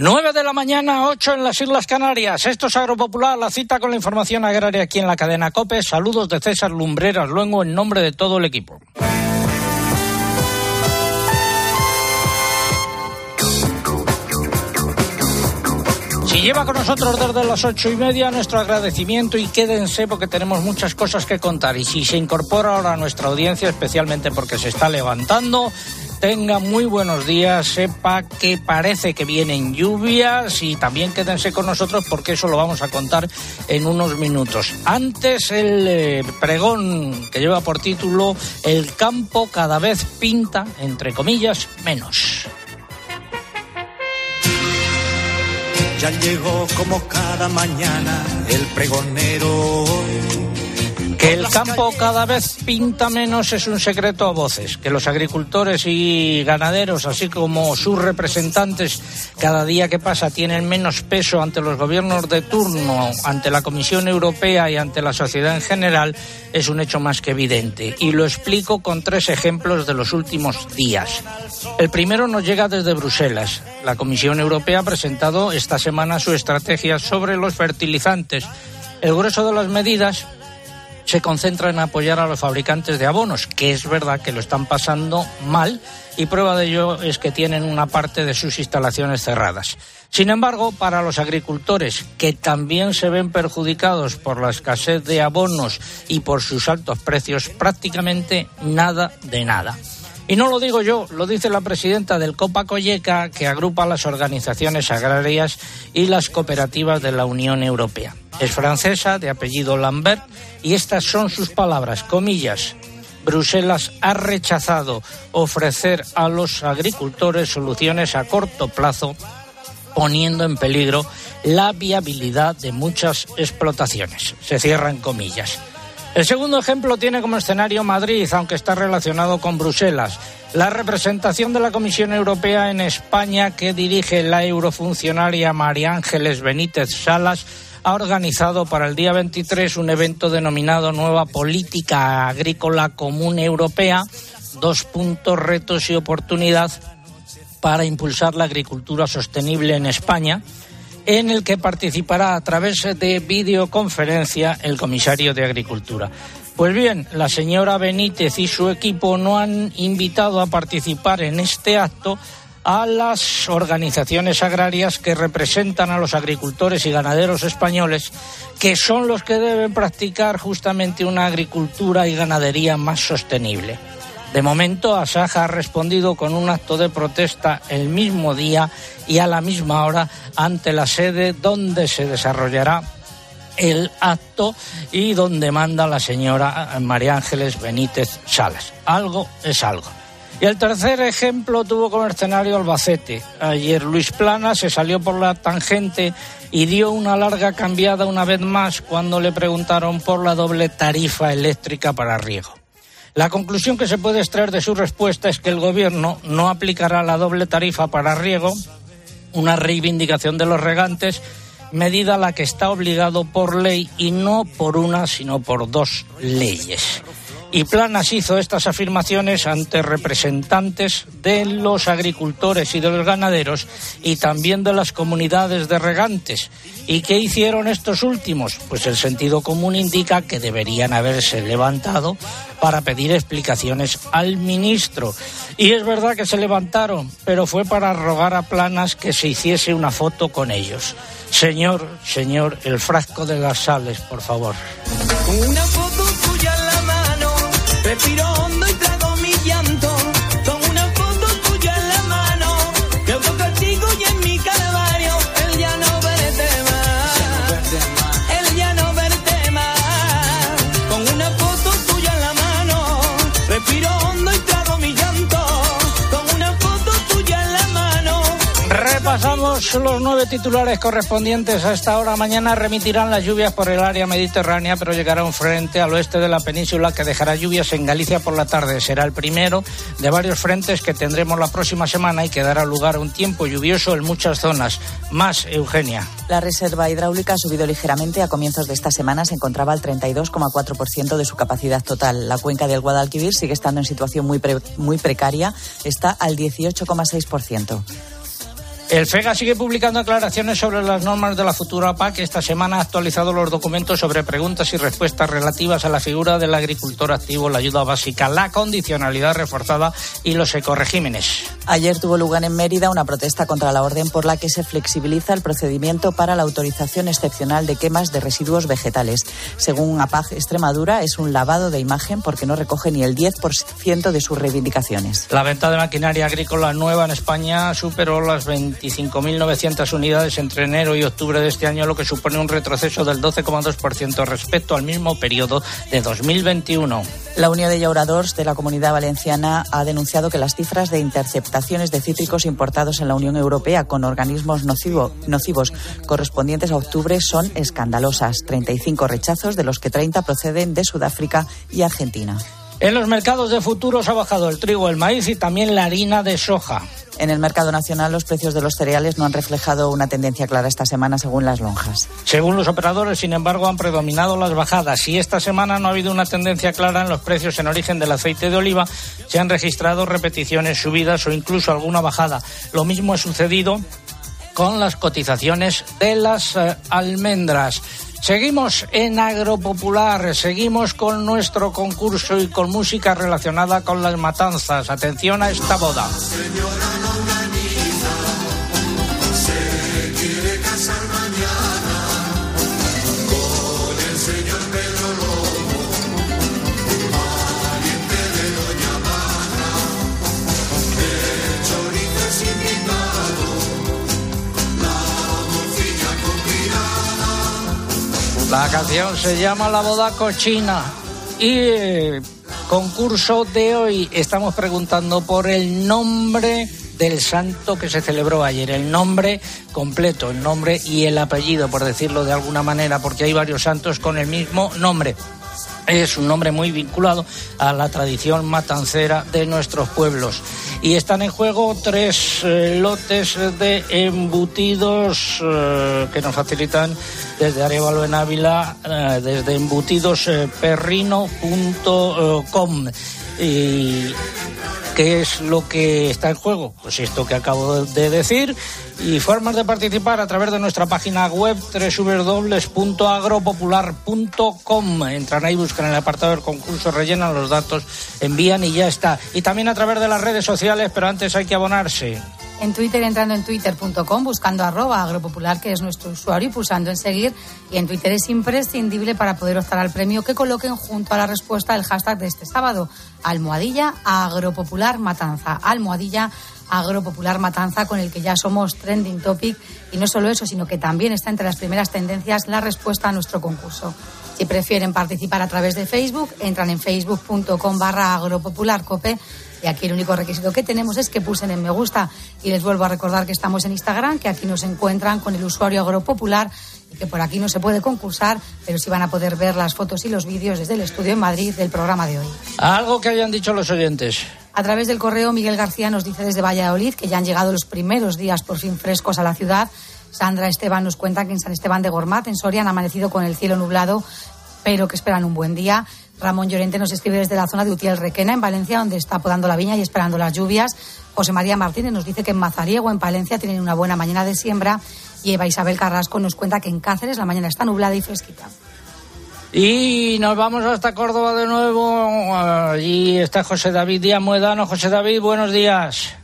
9 de la mañana, 8 en las Islas Canarias. Esto es Agropopular, la cita con la información agraria aquí en la cadena COPE. Saludos de César Lumbreras Luengo en nombre de todo el equipo. Si lleva con nosotros desde las ocho y media, nuestro agradecimiento y quédense porque tenemos muchas cosas que contar. Y si se incorpora ahora a nuestra audiencia, especialmente porque se está levantando, tenga muy buenos días, sepa que parece que vienen lluvias y también quédense con nosotros porque eso lo vamos a contar en unos minutos. Antes el eh, pregón que lleva por título El campo cada vez pinta, entre comillas, menos. Ya llegó como cada mañana el pregonero que el campo cada vez pinta menos es un secreto a voces, que los agricultores y ganaderos, así como sus representantes, cada día que pasa tienen menos peso ante los gobiernos de turno, ante la Comisión Europea y ante la sociedad en general, es un hecho más que evidente. Y lo explico con tres ejemplos de los últimos días. El primero nos llega desde Bruselas. La Comisión Europea ha presentado esta semana su estrategia sobre los fertilizantes. El grueso de las medidas se concentra en apoyar a los fabricantes de abonos, que es verdad que lo están pasando mal y prueba de ello es que tienen una parte de sus instalaciones cerradas. Sin embargo, para los agricultores, que también se ven perjudicados por la escasez de abonos y por sus altos precios, prácticamente nada de nada. Y no lo digo yo, lo dice la presidenta del Copa Colleca, que agrupa las organizaciones agrarias y las cooperativas de la Unión Europea. Es francesa, de apellido Lambert, y estas son sus palabras, comillas. Bruselas ha rechazado ofrecer a los agricultores soluciones a corto plazo, poniendo en peligro la viabilidad de muchas explotaciones. Se cierran comillas. El segundo ejemplo tiene como escenario Madrid, aunque está relacionado con Bruselas. La representación de la Comisión Europea en España, que dirige la eurofuncionaria María Ángeles Benítez Salas, ha organizado para el día 23 un evento denominado Nueva Política Agrícola Común Europea, dos puntos, retos y oportunidad para impulsar la agricultura sostenible en España en el que participará a través de videoconferencia el comisario de Agricultura. Pues bien, la señora Benítez y su equipo no han invitado a participar en este acto a las organizaciones agrarias que representan a los agricultores y ganaderos españoles, que son los que deben practicar justamente una agricultura y ganadería más sostenible. De momento, Asaja ha respondido con un acto de protesta el mismo día y a la misma hora ante la sede donde se desarrollará el acto y donde manda la señora María Ángeles Benítez Salas. Algo es algo. Y el tercer ejemplo tuvo como escenario Albacete. Ayer Luis Plana se salió por la tangente y dio una larga cambiada una vez más cuando le preguntaron por la doble tarifa eléctrica para riego. La conclusión que se puede extraer de su respuesta es que el Gobierno no aplicará la doble tarifa para riego, una reivindicación de los regantes, medida a la que está obligado por ley y no por una, sino por dos leyes. Y Planas hizo estas afirmaciones ante representantes de los agricultores y de los ganaderos y también de las comunidades de regantes. ¿Y qué hicieron estos últimos? Pues el sentido común indica que deberían haberse levantado para pedir explicaciones al ministro. Y es verdad que se levantaron, pero fue para rogar a Planas que se hiciese una foto con ellos. Señor, señor, el frasco de las sales, por favor. Respiro Repasamos los nueve titulares correspondientes a esta hora. Mañana remitirán las lluvias por el área mediterránea, pero llegará un frente al oeste de la península que dejará lluvias en Galicia por la tarde. Será el primero de varios frentes que tendremos la próxima semana y que dará lugar a un tiempo lluvioso en muchas zonas. Más, Eugenia. La reserva hidráulica ha subido ligeramente. A comienzos de esta semana se encontraba al 32,4% de su capacidad total. La cuenca del Guadalquivir sigue estando en situación muy, muy precaria. Está al 18,6%. El FEGA sigue publicando aclaraciones sobre las normas de la futura PAC. Esta semana ha actualizado los documentos sobre preguntas y respuestas relativas a la figura del agricultor activo, la ayuda básica, la condicionalidad reforzada y los ecoregímenes. Ayer tuvo lugar en Mérida una protesta contra la orden por la que se flexibiliza el procedimiento para la autorización excepcional de quemas de residuos vegetales. Según APAG Extremadura, es un lavado de imagen porque no recoge ni el 10% de sus reivindicaciones. La venta de maquinaria agrícola nueva en España superó las 20 25.900 unidades entre enero y octubre de este año, lo que supone un retroceso del 12,2% respecto al mismo periodo de 2021. La Unión de Llauradors de la Comunidad Valenciana ha denunciado que las cifras de interceptaciones de cítricos importados en la Unión Europea con organismos nocivo, nocivos correspondientes a octubre son escandalosas. 35 rechazos, de los que 30 proceden de Sudáfrica y Argentina. En los mercados de futuros ha bajado el trigo, el maíz y también la harina de soja. En el mercado nacional los precios de los cereales no han reflejado una tendencia clara esta semana según las lonjas. Según los operadores, sin embargo, han predominado las bajadas y esta semana no ha habido una tendencia clara en los precios en origen del aceite de oliva. Se han registrado repeticiones, subidas o incluso alguna bajada. Lo mismo ha sucedido con las cotizaciones de las eh, almendras. Seguimos en Agropopular, seguimos con nuestro concurso y con música relacionada con las matanzas. Atención a esta boda. La canción se llama La boda cochina y eh, concurso de hoy estamos preguntando por el nombre del santo que se celebró ayer, el nombre completo, el nombre y el apellido, por decirlo de alguna manera, porque hay varios santos con el mismo nombre. Es un nombre muy vinculado a la tradición matancera de nuestros pueblos. Y están en juego tres eh, lotes de embutidos eh, que nos facilitan desde Arevalo en Ávila, eh, desde embutidosperrino.com. y ¿Qué es lo que está en juego? Pues esto que acabo de decir y formas de participar a través de nuestra página web www.agropopular.com. Entran ahí, buscan el apartado del concurso, rellenan los datos, envían y ya está. Y también a través de las redes sociales, pero antes hay que abonarse en Twitter entrando en twitter.com, buscando arroba agropopular, que es nuestro usuario, y pulsando en seguir. Y en Twitter es imprescindible para poder optar al premio que coloquen junto a la respuesta el hashtag de este sábado, almohadilla agropopular matanza. Almohadilla agropopular matanza con el que ya somos trending topic. Y no solo eso, sino que también está entre las primeras tendencias la respuesta a nuestro concurso. Si prefieren participar a través de Facebook, entran en facebook.com barra agropopularcope y aquí el único requisito que tenemos es que pulsen en me gusta. Y les vuelvo a recordar que estamos en Instagram, que aquí nos encuentran con el usuario agropopular y que por aquí no se puede concursar, pero sí van a poder ver las fotos y los vídeos desde el estudio en Madrid del programa de hoy. Algo que hayan dicho los oyentes. A través del correo, Miguel García nos dice desde Valladolid que ya han llegado los primeros días por fin frescos a la ciudad. Sandra Esteban nos cuenta que en San Esteban de Gormat, en Soria, han amanecido con el cielo nublado, pero que esperan un buen día. Ramón Llorente nos escribe desde la zona de Utiel Requena, en Valencia, donde está podando la viña y esperando las lluvias. José María Martínez nos dice que en Mazariego, en Palencia, tienen una buena mañana de siembra. Y Eva Isabel Carrasco nos cuenta que en Cáceres la mañana está nublada y fresquita. Y nos vamos hasta Córdoba de nuevo. Allí está José David Díaz Muedano. José David, buenos días.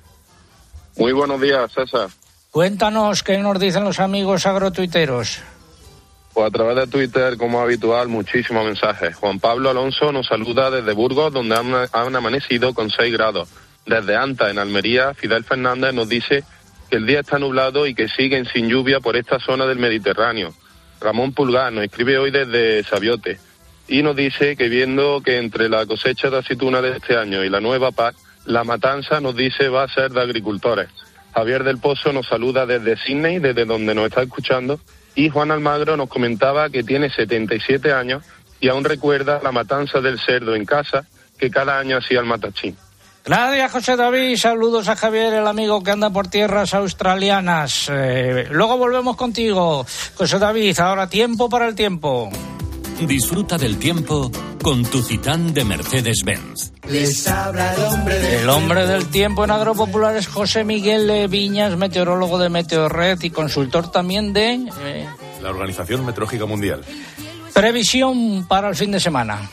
Muy buenos días, César. Cuéntanos qué nos dicen los amigos agrotuiteros. Pues a través de Twitter, como habitual, muchísimos mensajes. Juan Pablo Alonso nos saluda desde Burgos, donde han, amanecido con 6 grados. Desde Anta, en Almería, Fidel Fernández nos dice que el día está nublado y que siguen sin lluvia por esta zona del Mediterráneo. Ramón Pulgar nos escribe hoy desde Sabiote y nos dice que viendo que entre la cosecha de aceituna de este año y la nueva PAC, la matanza nos dice va a ser de agricultores. Javier del Pozo nos saluda desde Sydney, desde donde nos está escuchando, y Juan Almagro nos comentaba que tiene 77 años y aún recuerda la matanza del cerdo en casa que cada año hacía el matachín. Gracias, José David. Saludos a Javier, el amigo que anda por tierras australianas. Eh, luego volvemos contigo, José David. Ahora tiempo para el tiempo. Disfruta del tiempo con tu Citán de Mercedes-Benz. Les habla el hombre del El hombre del tiempo en Agropopular es José Miguel Viñas, meteorólogo de Meteorred y consultor también de eh, La Organización Meteorológica Mundial. previsión para el fin de semana.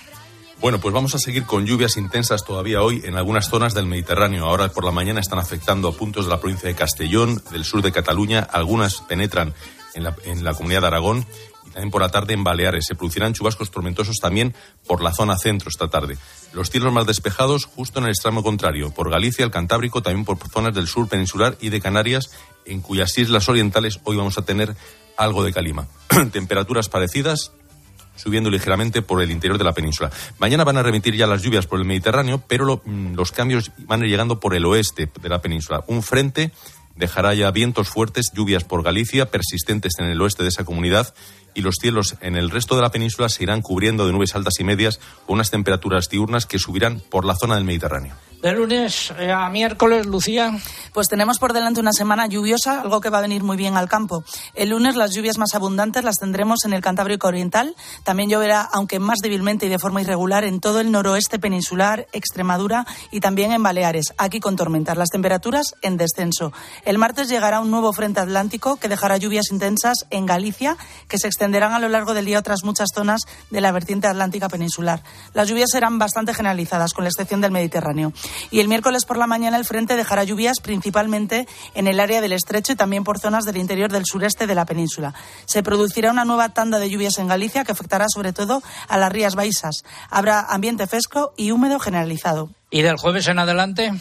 Bueno, pues vamos a seguir con lluvias intensas todavía hoy en algunas zonas del Mediterráneo. Ahora por la mañana están afectando a puntos de la provincia de Castellón, del sur de Cataluña. Algunas penetran en la, en la comunidad de Aragón también por la tarde en Baleares. Se producirán chubascos tormentosos también por la zona centro esta tarde. Los cielos más despejados justo en el extremo contrario, por Galicia, el Cantábrico, también por zonas del sur peninsular y de Canarias, en cuyas islas orientales hoy vamos a tener algo de calima. Temperaturas parecidas, subiendo ligeramente por el interior de la península. Mañana van a remitir ya las lluvias por el Mediterráneo, pero mm, los cambios van a ir llegando por el oeste de la península. Un frente dejará ya vientos fuertes, lluvias por Galicia, persistentes en el oeste de esa comunidad, y los cielos en el resto de la península se irán cubriendo de nubes altas y medias con unas temperaturas diurnas que subirán por la zona del Mediterráneo. De lunes eh, a miércoles, Lucía. Pues tenemos por delante una semana lluviosa, algo que va a venir muy bien al campo. El lunes las lluvias más abundantes las tendremos en el Cantábrico Oriental. También lloverá, aunque más débilmente y de forma irregular, en todo el noroeste peninsular, Extremadura y también en Baleares. Aquí con tormentas. Las temperaturas en descenso. El martes llegará un nuevo frente atlántico que dejará lluvias intensas en Galicia, que se extenderán a lo largo del día otras muchas zonas de la vertiente atlántica peninsular. Las lluvias serán bastante generalizadas, con la excepción del Mediterráneo. Y el miércoles por la mañana el frente dejará lluvias principalmente en el área del estrecho y también por zonas del interior del sureste de la península. Se producirá una nueva tanda de lluvias en Galicia que afectará sobre todo a las Rías Baixas. Habrá ambiente fresco y húmedo generalizado. ¿Y del jueves en adelante?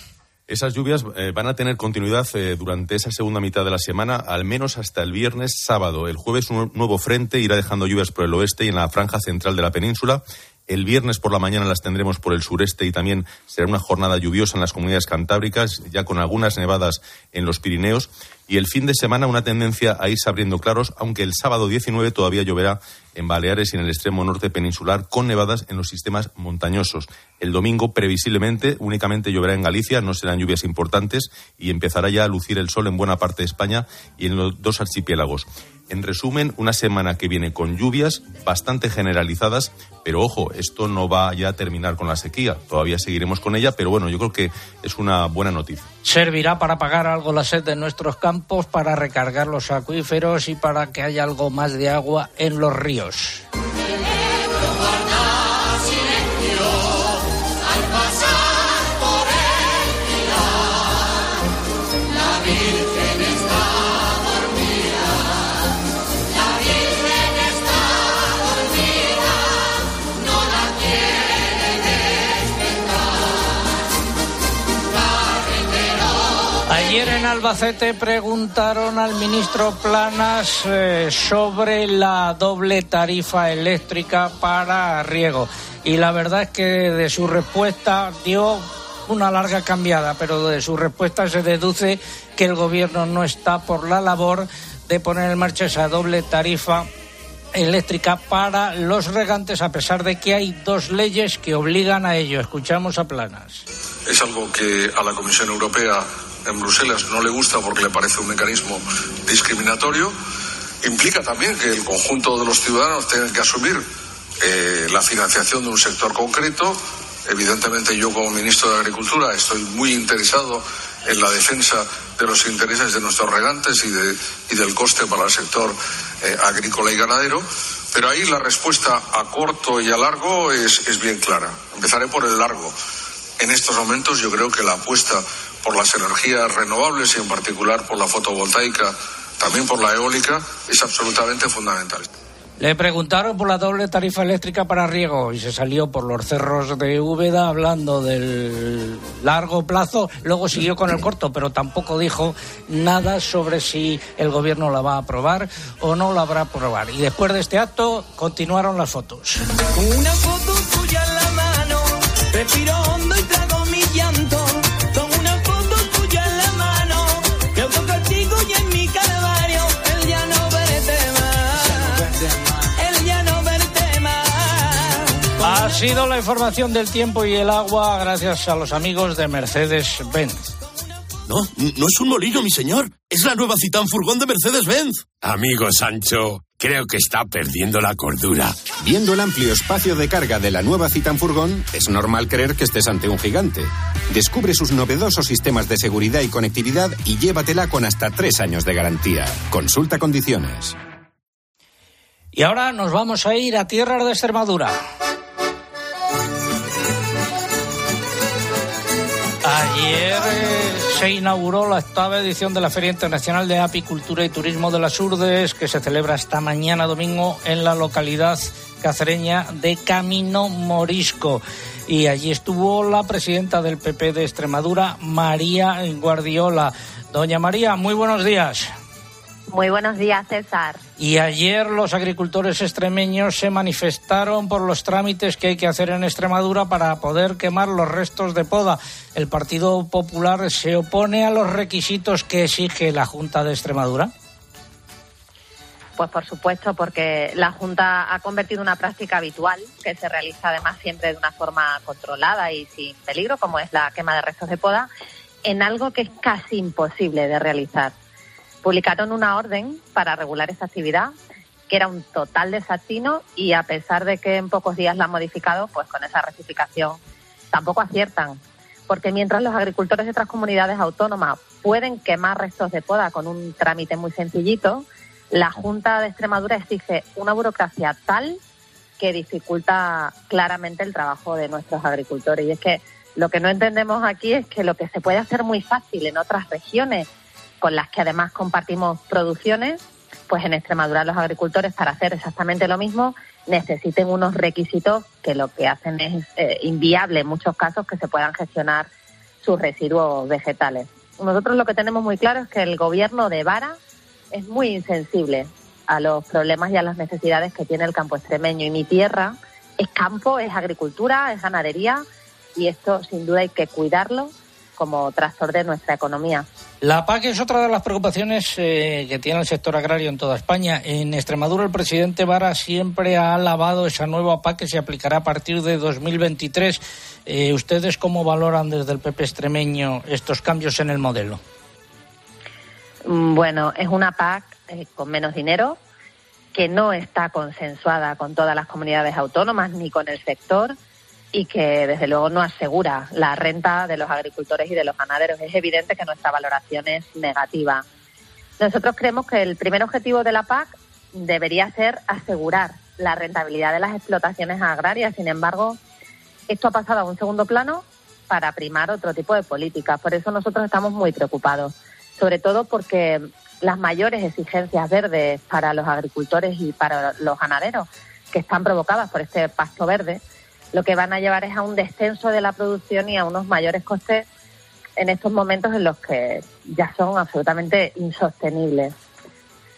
Esas lluvias eh, van a tener continuidad eh, durante esa segunda mitad de la semana, al menos hasta el viernes sábado. El jueves un nuevo frente irá dejando lluvias por el oeste y en la franja central de la península. El viernes por la mañana las tendremos por el sureste y también será una jornada lluviosa en las comunidades cantábricas, ya con algunas nevadas en los Pirineos. Y el fin de semana una tendencia a irse abriendo claros, aunque el sábado 19 todavía lloverá en Baleares y en el extremo norte peninsular, con nevadas en los sistemas montañosos. El domingo, previsiblemente, únicamente lloverá en Galicia, no serán lluvias importantes y empezará ya a lucir el sol en buena parte de España y en los dos archipiélagos. En resumen, una semana que viene con lluvias bastante generalizadas, pero ojo, esto no va ya a terminar con la sequía. Todavía seguiremos con ella, pero bueno, yo creo que es una buena noticia. servirá para pagar algo la sed de nuestros campos, para recargar los acuíferos y para que haya algo más de agua en los ríos. Albacete preguntaron al ministro Planas eh, sobre la doble tarifa eléctrica para riego. Y la verdad es que de su respuesta dio una larga cambiada, pero de su respuesta se deduce que el gobierno no está por la labor de poner en marcha esa doble tarifa eléctrica para los regantes, a pesar de que hay dos leyes que obligan a ello. Escuchamos a Planas. Es algo que a la Comisión Europea en Bruselas no le gusta porque le parece un mecanismo discriminatorio. Implica también que el conjunto de los ciudadanos tengan que asumir eh, la financiación de un sector concreto. Evidentemente yo como ministro de Agricultura estoy muy interesado en la defensa de los intereses de nuestros regantes y, de, y del coste para el sector eh, agrícola y ganadero. Pero ahí la respuesta a corto y a largo es, es bien clara. Empezaré por el largo. En estos momentos yo creo que la apuesta por las energías renovables y en particular por la fotovoltaica, también por la eólica, es absolutamente fundamental. Le preguntaron por la doble tarifa eléctrica para riego y se salió por los cerros de Úbeda hablando del largo plazo. Luego siguió con el corto, pero tampoco dijo nada sobre si el gobierno la va a aprobar o no la habrá aprobar. Y después de este acto continuaron las fotos. Una foto tuya en la mano, respiro hondo y sido la información del tiempo y el agua gracias a los amigos de Mercedes-Benz. No, no es un molino, mi señor. Es la nueva Citán Furgón de Mercedes-Benz. Amigo Sancho, Creo que está perdiendo la cordura. Viendo el amplio espacio de carga de la nueva Citan Furgón, es normal creer que estés ante un gigante. Descubre sus novedosos sistemas de seguridad y conectividad y llévatela con hasta tres años de garantía. Consulta condiciones. Y ahora nos vamos a ir a tierras de Extremadura. Ayer eh, se inauguró la octava edición de la Feria Internacional de Apicultura y Turismo de las Urdes, que se celebra esta mañana domingo en la localidad cacereña de Camino Morisco. Y allí estuvo la presidenta del PP de Extremadura, María Guardiola. Doña María, muy buenos días. Muy buenos días, César. Y ayer los agricultores extremeños se manifestaron por los trámites que hay que hacer en Extremadura para poder quemar los restos de poda. El Partido Popular se opone a los requisitos que exige la Junta de Extremadura. Pues por supuesto, porque la Junta ha convertido una práctica habitual, que se realiza además siempre de una forma controlada y sin peligro, como es la quema de restos de poda, en algo que es casi imposible de realizar publicaron una orden para regular esa actividad que era un total desatino y a pesar de que en pocos días la han modificado, pues con esa rectificación tampoco aciertan. Porque mientras los agricultores de otras comunidades autónomas pueden quemar restos de poda con un trámite muy sencillito, la Junta de Extremadura exige una burocracia tal que dificulta claramente el trabajo de nuestros agricultores. Y es que lo que no entendemos aquí es que lo que se puede hacer muy fácil en otras regiones con las que además compartimos producciones, pues en Extremadura los agricultores para hacer exactamente lo mismo necesiten unos requisitos que lo que hacen es eh, inviable en muchos casos que se puedan gestionar sus residuos vegetales. Nosotros lo que tenemos muy claro es que el gobierno de Vara es muy insensible a los problemas y a las necesidades que tiene el campo extremeño y mi tierra es campo, es agricultura, es ganadería y esto sin duda hay que cuidarlo como tractor de nuestra economía. La PAC es otra de las preocupaciones eh, que tiene el sector agrario en toda España. En Extremadura el presidente Vara siempre ha alabado esa nueva PAC que se aplicará a partir de 2023. Eh, ¿Ustedes cómo valoran desde el PP extremeño estos cambios en el modelo? Bueno, es una PAC eh, con menos dinero, que no está consensuada con todas las comunidades autónomas ni con el sector y que desde luego no asegura la renta de los agricultores y de los ganaderos. Es evidente que nuestra valoración es negativa. Nosotros creemos que el primer objetivo de la PAC debería ser asegurar la rentabilidad de las explotaciones agrarias. Sin embargo, esto ha pasado a un segundo plano para primar otro tipo de políticas. Por eso nosotros estamos muy preocupados, sobre todo porque las mayores exigencias verdes para los agricultores y para los ganaderos que están provocadas por este pasto verde lo que van a llevar es a un descenso de la producción y a unos mayores costes en estos momentos en los que ya son absolutamente insostenibles.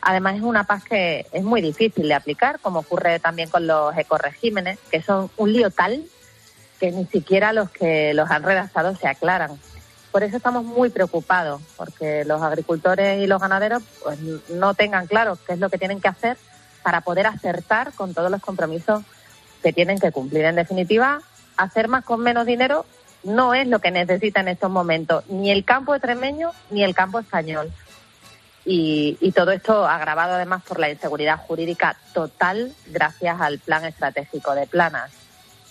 Además es una paz que es muy difícil de aplicar, como ocurre también con los ecoregímenes, que son un lío tal que ni siquiera los que los han redactado se aclaran. Por eso estamos muy preocupados, porque los agricultores y los ganaderos pues, no tengan claro qué es lo que tienen que hacer para poder acertar con todos los compromisos que tienen que cumplir. En definitiva, hacer más con menos dinero no es lo que necesita en estos momentos ni el campo extremeño ni el campo español. Y, y, todo esto agravado además por la inseguridad jurídica total gracias al plan estratégico de planas.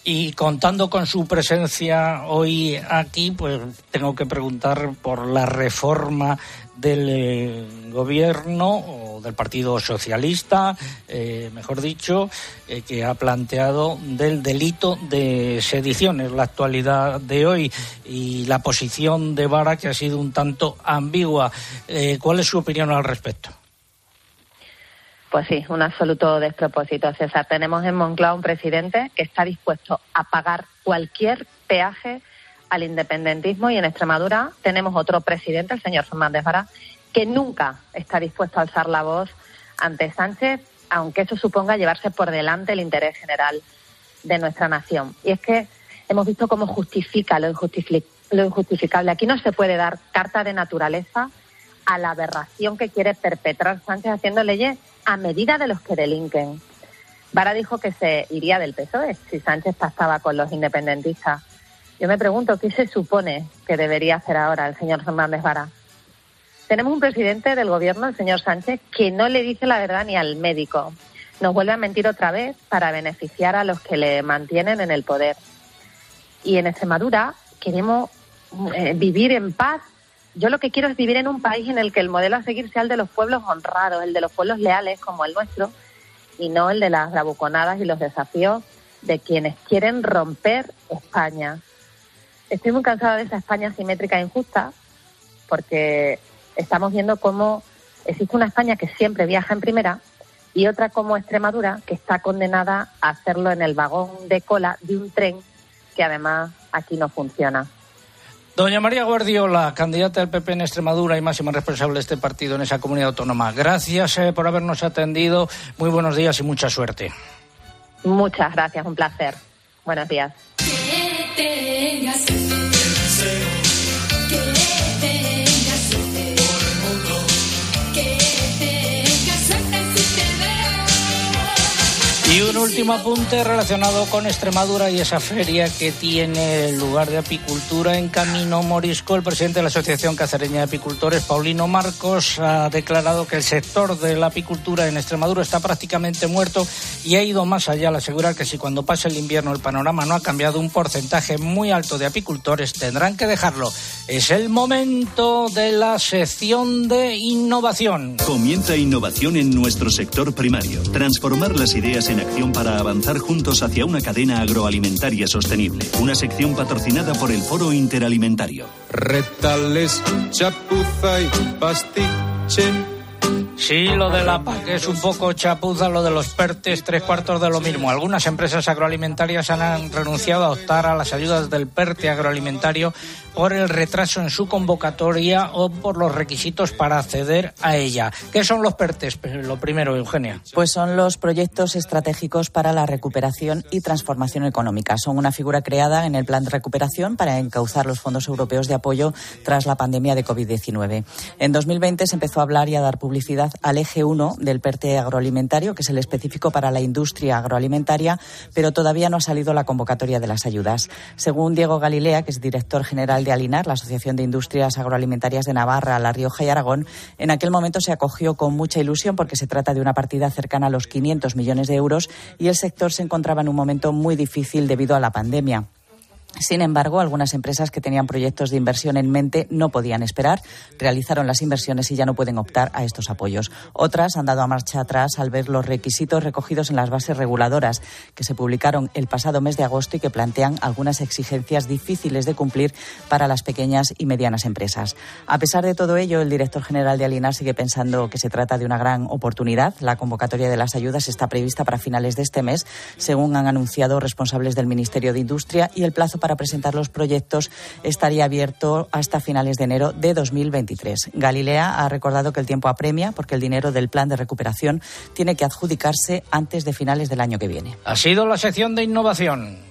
Y contando con su presencia hoy aquí, pues tengo que preguntar por la reforma del eh, gobierno del Partido Socialista, eh, mejor dicho, eh, que ha planteado del delito de sedición. Es la actualidad de hoy y la posición de Vara que ha sido un tanto ambigua. ¿Cuál es su opinión al respecto? Pues sí, un absoluto despropósito, César. Tenemos en Moncloa un presidente que está dispuesto a pagar cualquier peaje al independentismo y en Extremadura tenemos otro presidente, el señor Fernández Vara, que nunca está dispuesto a alzar la voz ante Sánchez, aunque eso suponga llevarse por delante el interés general de nuestra nación. Y es que hemos visto cómo justifica lo, injustificable. Aquí no se puede dar carta de naturaleza a la aberración que quiere perpetrar Sánchez haciendo leyes a medida de los que delinquen. Vara dijo que se iría del PSOE si Sánchez pasaba con los independentistas. Yo me pregunto, ¿qué se supone que debería hacer ahora el señor Fernández Vara? Tenemos un presidente del gobierno, el señor Sánchez, que no le dice la verdad ni al médico. nos vuelve a mentir otra vez para beneficiar a los que le mantienen en el poder. Y en Extremadura queremos eh, vivir en paz. Yo lo que quiero es vivir en un país en el que el modelo a seguir sea el de los pueblos honrados, el de los pueblos leales como el nuestro, y no el de las bravuconadas y los desafíos de quienes quieren romper España. Estoy muy cansada de esa España simétrica e injusta, porque estamos viendo cómo existe una España que siempre viaja en primera y otra como Extremadura que está condenada a hacerlo en el vagón de cola de un tren que además aquí no funciona. Doña María Guardiola, candidata del PP en Extremadura y máxima responsable de este partido en esa comunidad autónoma. Gracias eh, por habernos atendido. Muy buenos días y mucha suerte. Muchas gracias, un placer. Buenos días. Último apunte relacionado con Extremadura y esa feria que tiene lugar de apicultura en Camino Morisco. El presidente de la Asociación Cacereña de Apicultores, Paulino Marcos, ha declarado que el sector de la apicultura en Extremadura está prácticamente muerto y ha ido más allá al asegurar que si cuando pase el invierno el panorama no ha cambiado, un porcentaje muy alto de apicultores tendrán que dejarlo. Es el momento de la sección de innovación. Comienza innovación en nuestro sector primario. Transformar las ideas en acción para avanzar juntos hacia una cadena agroalimentaria sostenible. Una sección patrocinada por el Foro Interalimentario. Retales, chapuza y. Sí, lo de la PAC es un poco chapuza, lo de los PERTES, tres cuartos de lo mismo. Algunas empresas agroalimentarias han renunciado a optar a las ayudas del PERTE agroalimentario por el retraso en su convocatoria o por los requisitos para acceder a ella. ¿Qué son los PERTES? Lo primero, Eugenia. Pues son los proyectos estratégicos para la recuperación y transformación económica. Son una figura creada en el plan de recuperación para encauzar los fondos europeos de apoyo tras la pandemia de COVID-19. En 2020 se empezó a hablar y a dar publicidad al eje 1 del PERTE agroalimentario, que es el específico para la industria agroalimentaria, pero todavía no ha salido la convocatoria de las ayudas. Según Diego Galilea, que es director general de Alinar, la Asociación de Industrias Agroalimentarias de Navarra, La Rioja y Aragón, en aquel momento se acogió con mucha ilusión porque se trata de una partida cercana a los 500 millones de euros y el sector se encontraba en un momento muy difícil debido a la pandemia. Sin embargo, algunas empresas que tenían proyectos de inversión en mente no podían esperar, realizaron las inversiones y ya no pueden optar a estos apoyos. Otras han dado a marcha atrás al ver los requisitos recogidos en las bases reguladoras que se publicaron el pasado mes de agosto y que plantean algunas exigencias difíciles de cumplir para las pequeñas y medianas empresas. A pesar de todo ello, el director general de Alinar sigue pensando que se trata de una gran oportunidad. La convocatoria de las ayudas está prevista para finales de este mes, según han anunciado responsables del Ministerio de Industria, y el plazo para presentar los proyectos estaría abierto hasta finales de enero de 2023. Galilea ha recordado que el tiempo apremia porque el dinero del plan de recuperación tiene que adjudicarse antes de finales del año que viene. Ha sido la sección de innovación.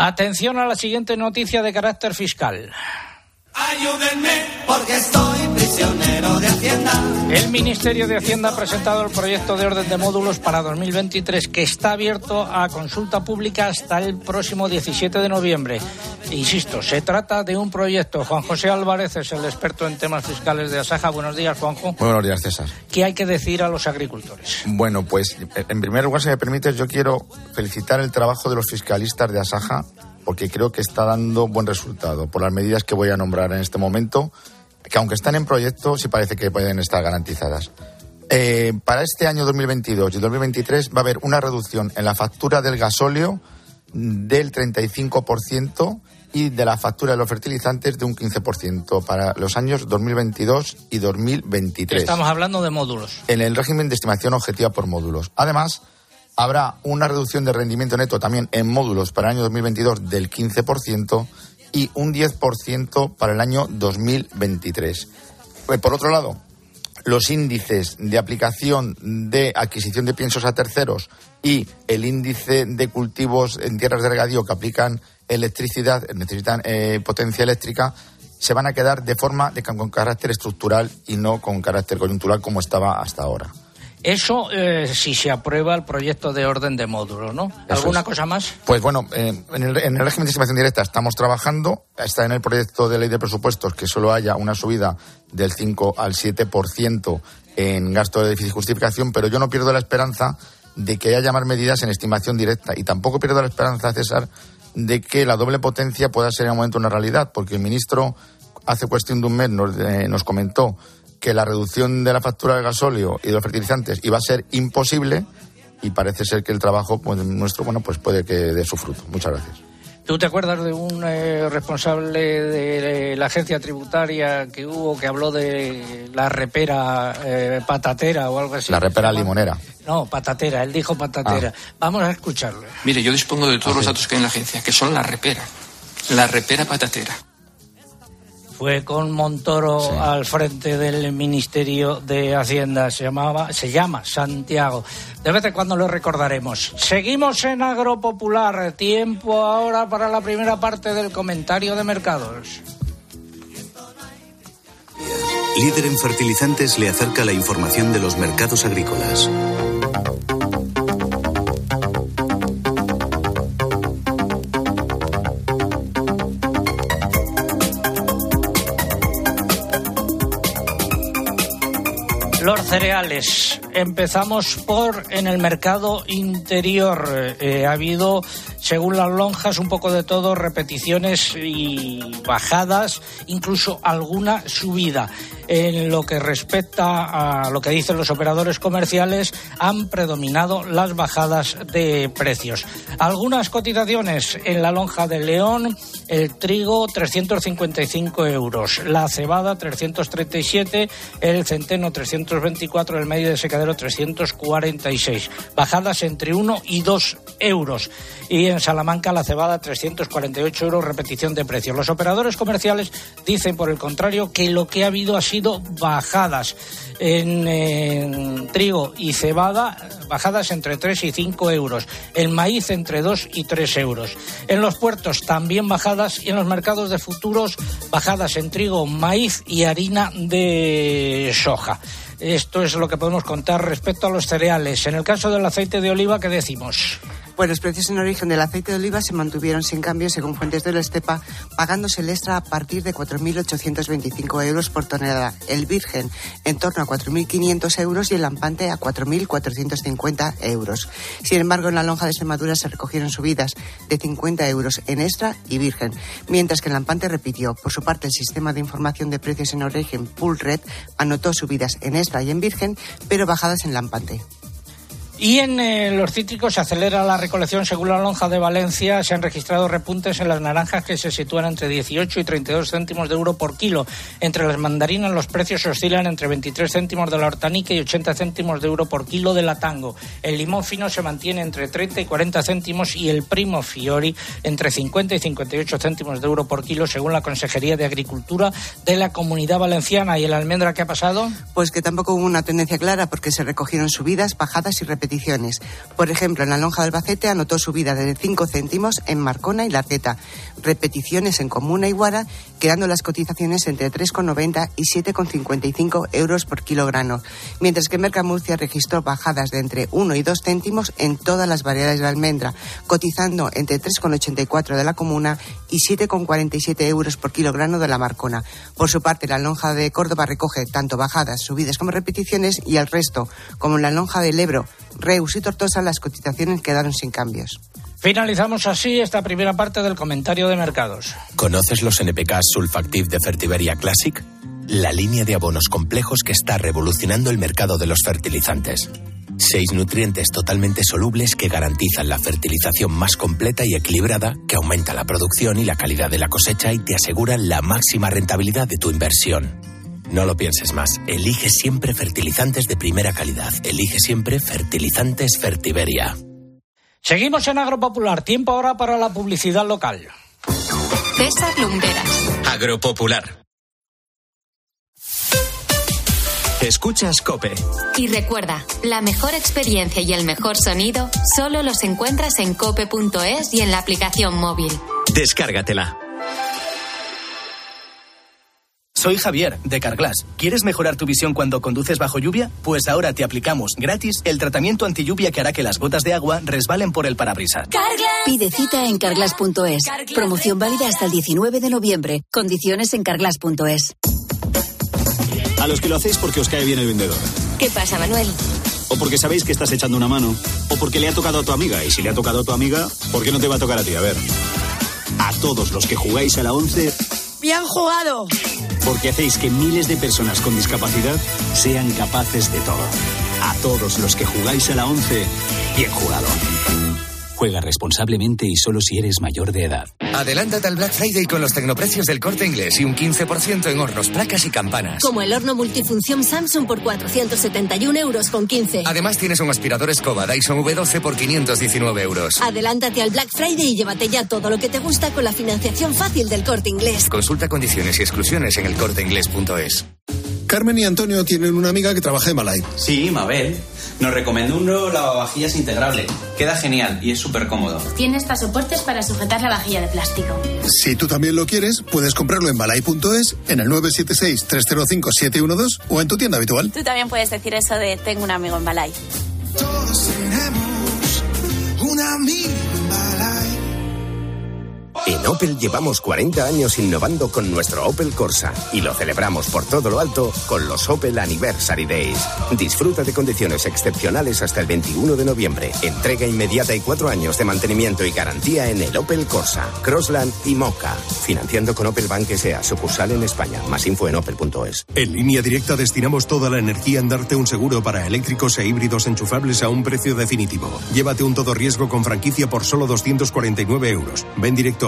Atención a la siguiente noticia de carácter fiscal. Ayúdenme porque estoy prisionero de Hacienda. El Ministerio de Hacienda ha presentado el proyecto de orden de módulos para 2023 que está abierto a consulta pública hasta el próximo 17 de noviembre. Insisto, se trata de un proyecto. Juan José Álvarez es el experto en temas fiscales de Asaja. Buenos días, Juanjo. Buenos días, César. ¿Qué hay que decir a los agricultores? Bueno, pues en primer lugar, si me permites, yo quiero felicitar el trabajo de los fiscalistas de Asaja porque creo que está dando buen resultado por las medidas que voy a nombrar en este momento, que aunque están en proyecto, sí parece que pueden estar garantizadas. Eh, para este año 2022 y 2023 va a haber una reducción en la factura del gasóleo del 35% y de la factura de los fertilizantes de un 15% para los años 2022 y 2023. Estamos hablando de módulos. En el régimen de estimación objetiva por módulos. Además, habrá una reducción de rendimiento neto también en módulos para el año 2022 del 15% y un 10% para el año 2023. Pues, por otro lado, los índices de aplicación de adquisición de piensos a terceros y el índice de cultivos en tierras de regadío que aplican electricidad, necesitan eh, potencia eléctrica, se van a quedar de forma de, con carácter estructural y no con carácter coyuntural como estaba hasta ahora. Eso eh, si se aprueba el proyecto de orden de módulos, ¿no? ¿Alguna es. cosa más? Pues bueno, eh, en, el, en el régimen de estimación directa estamos trabajando. Está en el proyecto de ley de presupuestos que solo haya una subida del 5 al 7% en gasto de déficit y justificación, pero yo no pierdo la esperanza de que haya más medidas en estimación directa. Y tampoco pierdo la esperanza, César, de que la doble potencia pueda ser en un momento una realidad, porque el ministro hace cuestión de un mes nos, eh, nos comentó que la reducción de la factura del gasóleo y de los fertilizantes iba a ser imposible y parece ser que el trabajo pues, nuestro bueno pues puede que dé su fruto. Muchas gracias. ¿Tú te acuerdas de un eh, responsable de la agencia tributaria que hubo que habló de la repera eh, patatera o algo así? La repera limonera. No, patatera, él dijo patatera. Vamos a escucharlo. Mire, yo dispongo de todos los datos que hay en la agencia, que son la repera. La repera patatera. Fue con Montoro al frente del Ministerio de Hacienda. Se llamaba, se llama Santiago. De vez en cuando lo recordaremos. Seguimos en Agropopular. Tiempo ahora para la primera parte del comentario de mercados. Líder en fertilizantes le acerca la información de los mercados agrícolas. Cereales. Empezamos por en el mercado interior. Eh, ha habido, según las lonjas, un poco de todo, repeticiones y bajadas, incluso alguna subida. En lo que respecta a lo que dicen los operadores comerciales, han predominado las bajadas de precios. Algunas cotizaciones en la lonja de León, el trigo 355 euros, la cebada 337, el centeno 324, el medio de secadero 346. Bajadas entre 1 y 2 euros. Y en Salamanca la cebada 348 euros, repetición de precios. Los operadores comerciales dicen, por el contrario, que lo que ha habido ha sido bajadas en, en, trigo y cebada, bajadas entre 3 y 5 euros. El maíz entre 2 y 3 euros. En los puertos también bajadas y en los mercados de futuros bajadas en trigo, maíz y harina de soja. Esto es lo que podemos contar respecto a los cereales. En el caso del aceite de oliva, ¿qué decimos? Pues los precios en origen del aceite de oliva se mantuvieron sin cambio según fuentes de la Estepa, pagándose el extra a partir de 4.825 euros por tonelada, el virgen en torno a 4.500 euros y el lampante a 4.450 euros. Sin embargo, en la lonja de Extremadura se recogieron subidas de 50 euros en extra y virgen, mientras que el lampante repitió. Por su parte, el sistema de información de precios en origen Pool Red anotó subidas en extra y en virgen, pero bajadas en lampante. Y en eh, los cítricos se acelera la recolección. Según la lonja de Valencia, se han registrado repuntes en las naranjas que se sitúan entre 18 y 32 céntimos de euro por kilo. Entre las mandarinas los precios oscilan entre 23 céntimos de la hortanica y 80 céntimos de euro por kilo de la tango. El limón fino se mantiene entre 30 y 40 céntimos y el primo fiori entre 50 y 58 céntimos de euro por kilo, según la Consejería de Agricultura de la Comunidad Valenciana. ¿Y el almendra qué ha pasado? Pues que tampoco hubo una tendencia clara porque se recogieron subidas, bajadas y repeticiones. Por ejemplo, en la lonja de Albacete anotó subida de 5 céntimos en Marcona y Largueta, repeticiones en Comuna y Guara, quedando las cotizaciones entre 3,90 y 7,55 euros por kilogramo, mientras que Mercamurcia registró bajadas de entre 1 y 2 céntimos en todas las variedades de almendra, cotizando entre 3,84 de la Comuna y 7,47 euros por kilogramo de la Marcona. Por su parte, la lonja de Córdoba recoge tanto bajadas, subidas como repeticiones y el resto, como en la lonja del Ebro, Reus y Tortosa, las cotizaciones quedaron sin cambios. Finalizamos así esta primera parte del comentario de mercados. ¿Conoces los NPK Sulfactive de Fertiberia Classic? La línea de abonos complejos que está revolucionando el mercado de los fertilizantes. Seis nutrientes totalmente solubles que garantizan la fertilización más completa y equilibrada, que aumenta la producción y la calidad de la cosecha y te aseguran la máxima rentabilidad de tu inversión. No lo pienses más. Elige siempre fertilizantes de primera calidad. Elige siempre fertilizantes Fertiberia. Seguimos en Agropopular. Tiempo ahora para la publicidad local. César Lumberas. Agropopular. Escuchas Cope. Y recuerda, la mejor experiencia y el mejor sonido solo los encuentras en cope.es y en la aplicación móvil. Descárgatela. Soy Javier, de Carglass. ¿Quieres mejorar tu visión cuando conduces bajo lluvia? Pues ahora te aplicamos gratis el tratamiento anti lluvia que hará que las gotas de agua resbalen por el parabrisas. Pide cita en carglass.es. Promoción válida hasta el 19 de noviembre. Condiciones en carglass.es. A los que lo hacéis porque os cae bien el vendedor. ¿Qué pasa, Manuel? O porque sabéis que estás echando una mano. O porque le ha tocado a tu amiga. Y si le ha tocado a tu amiga, ¿por qué no te va a tocar a ti? A ver. A todos los que jugáis a la 11, ¡Bien jugado! Porque hacéis que miles de personas con discapacidad sean capaces de todo. A todos los que jugáis a la 11, bien jugado. Juega responsablemente y solo si eres mayor de edad. Adelántate al Black Friday con los tecnoprecios del corte inglés y un 15% en hornos, placas y campanas. Como el horno multifunción Samsung por 471 euros con 15. Además tienes un aspirador escoba Dyson V12 por 519 euros. Adelántate al Black Friday y llévate ya todo lo que te gusta con la financiación fácil del corte inglés. Consulta condiciones y exclusiones en elcorteinglés.es. Carmen y Antonio tienen una amiga que trabaja en Malay. Sí, Mabel. Nos recomendó un nuevo lavavajillas integrable. Queda genial y es súper cómodo. Tiene hasta soportes para sujetar la vajilla de plástico. Si tú también lo quieres, puedes comprarlo en malay.es, en el 976-305-712 o en tu tienda habitual. Tú también puedes decir eso de tengo un amigo en Balay. Todos tenemos un amigo en Balay. En Opel llevamos 40 años innovando con nuestro Opel Corsa y lo celebramos por todo lo alto con los Opel Anniversary Days. Disfruta de condiciones excepcionales hasta el 21 de noviembre. Entrega inmediata y cuatro años de mantenimiento y garantía en el Opel Corsa, Crossland y Mocha. Financiando con Opel Bank sea sucursal en España. Más info en opel.es. En línea directa destinamos toda la energía en darte un seguro para eléctricos e híbridos enchufables a un precio definitivo. Llévate un todo riesgo con franquicia por solo 249 euros. Ven directo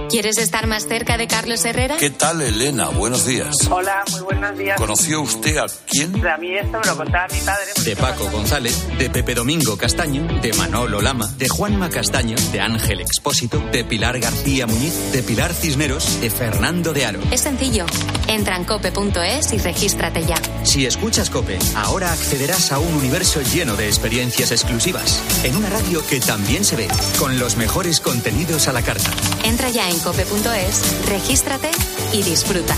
¿Quieres estar más cerca de Carlos Herrera? ¿Qué tal, Elena? Buenos días. Hola, muy buenos días. ¿Conoció usted a quién? A mí esto me lo contaba mi padre. De Paco González, de Pepe Domingo Castaño, de Manolo Lama, de Juanma Castaño, de Ángel Expósito, de Pilar García Muñiz, de Pilar Cisneros, de Fernando de Aro. Es sencillo. Entra en cope.es y regístrate ya. Si escuchas Cope, ahora accederás a un universo lleno de experiencias exclusivas, en una radio que también se ve, con los mejores contenidos a la carta. Entra ya en cope.es, regístrate y disfruta.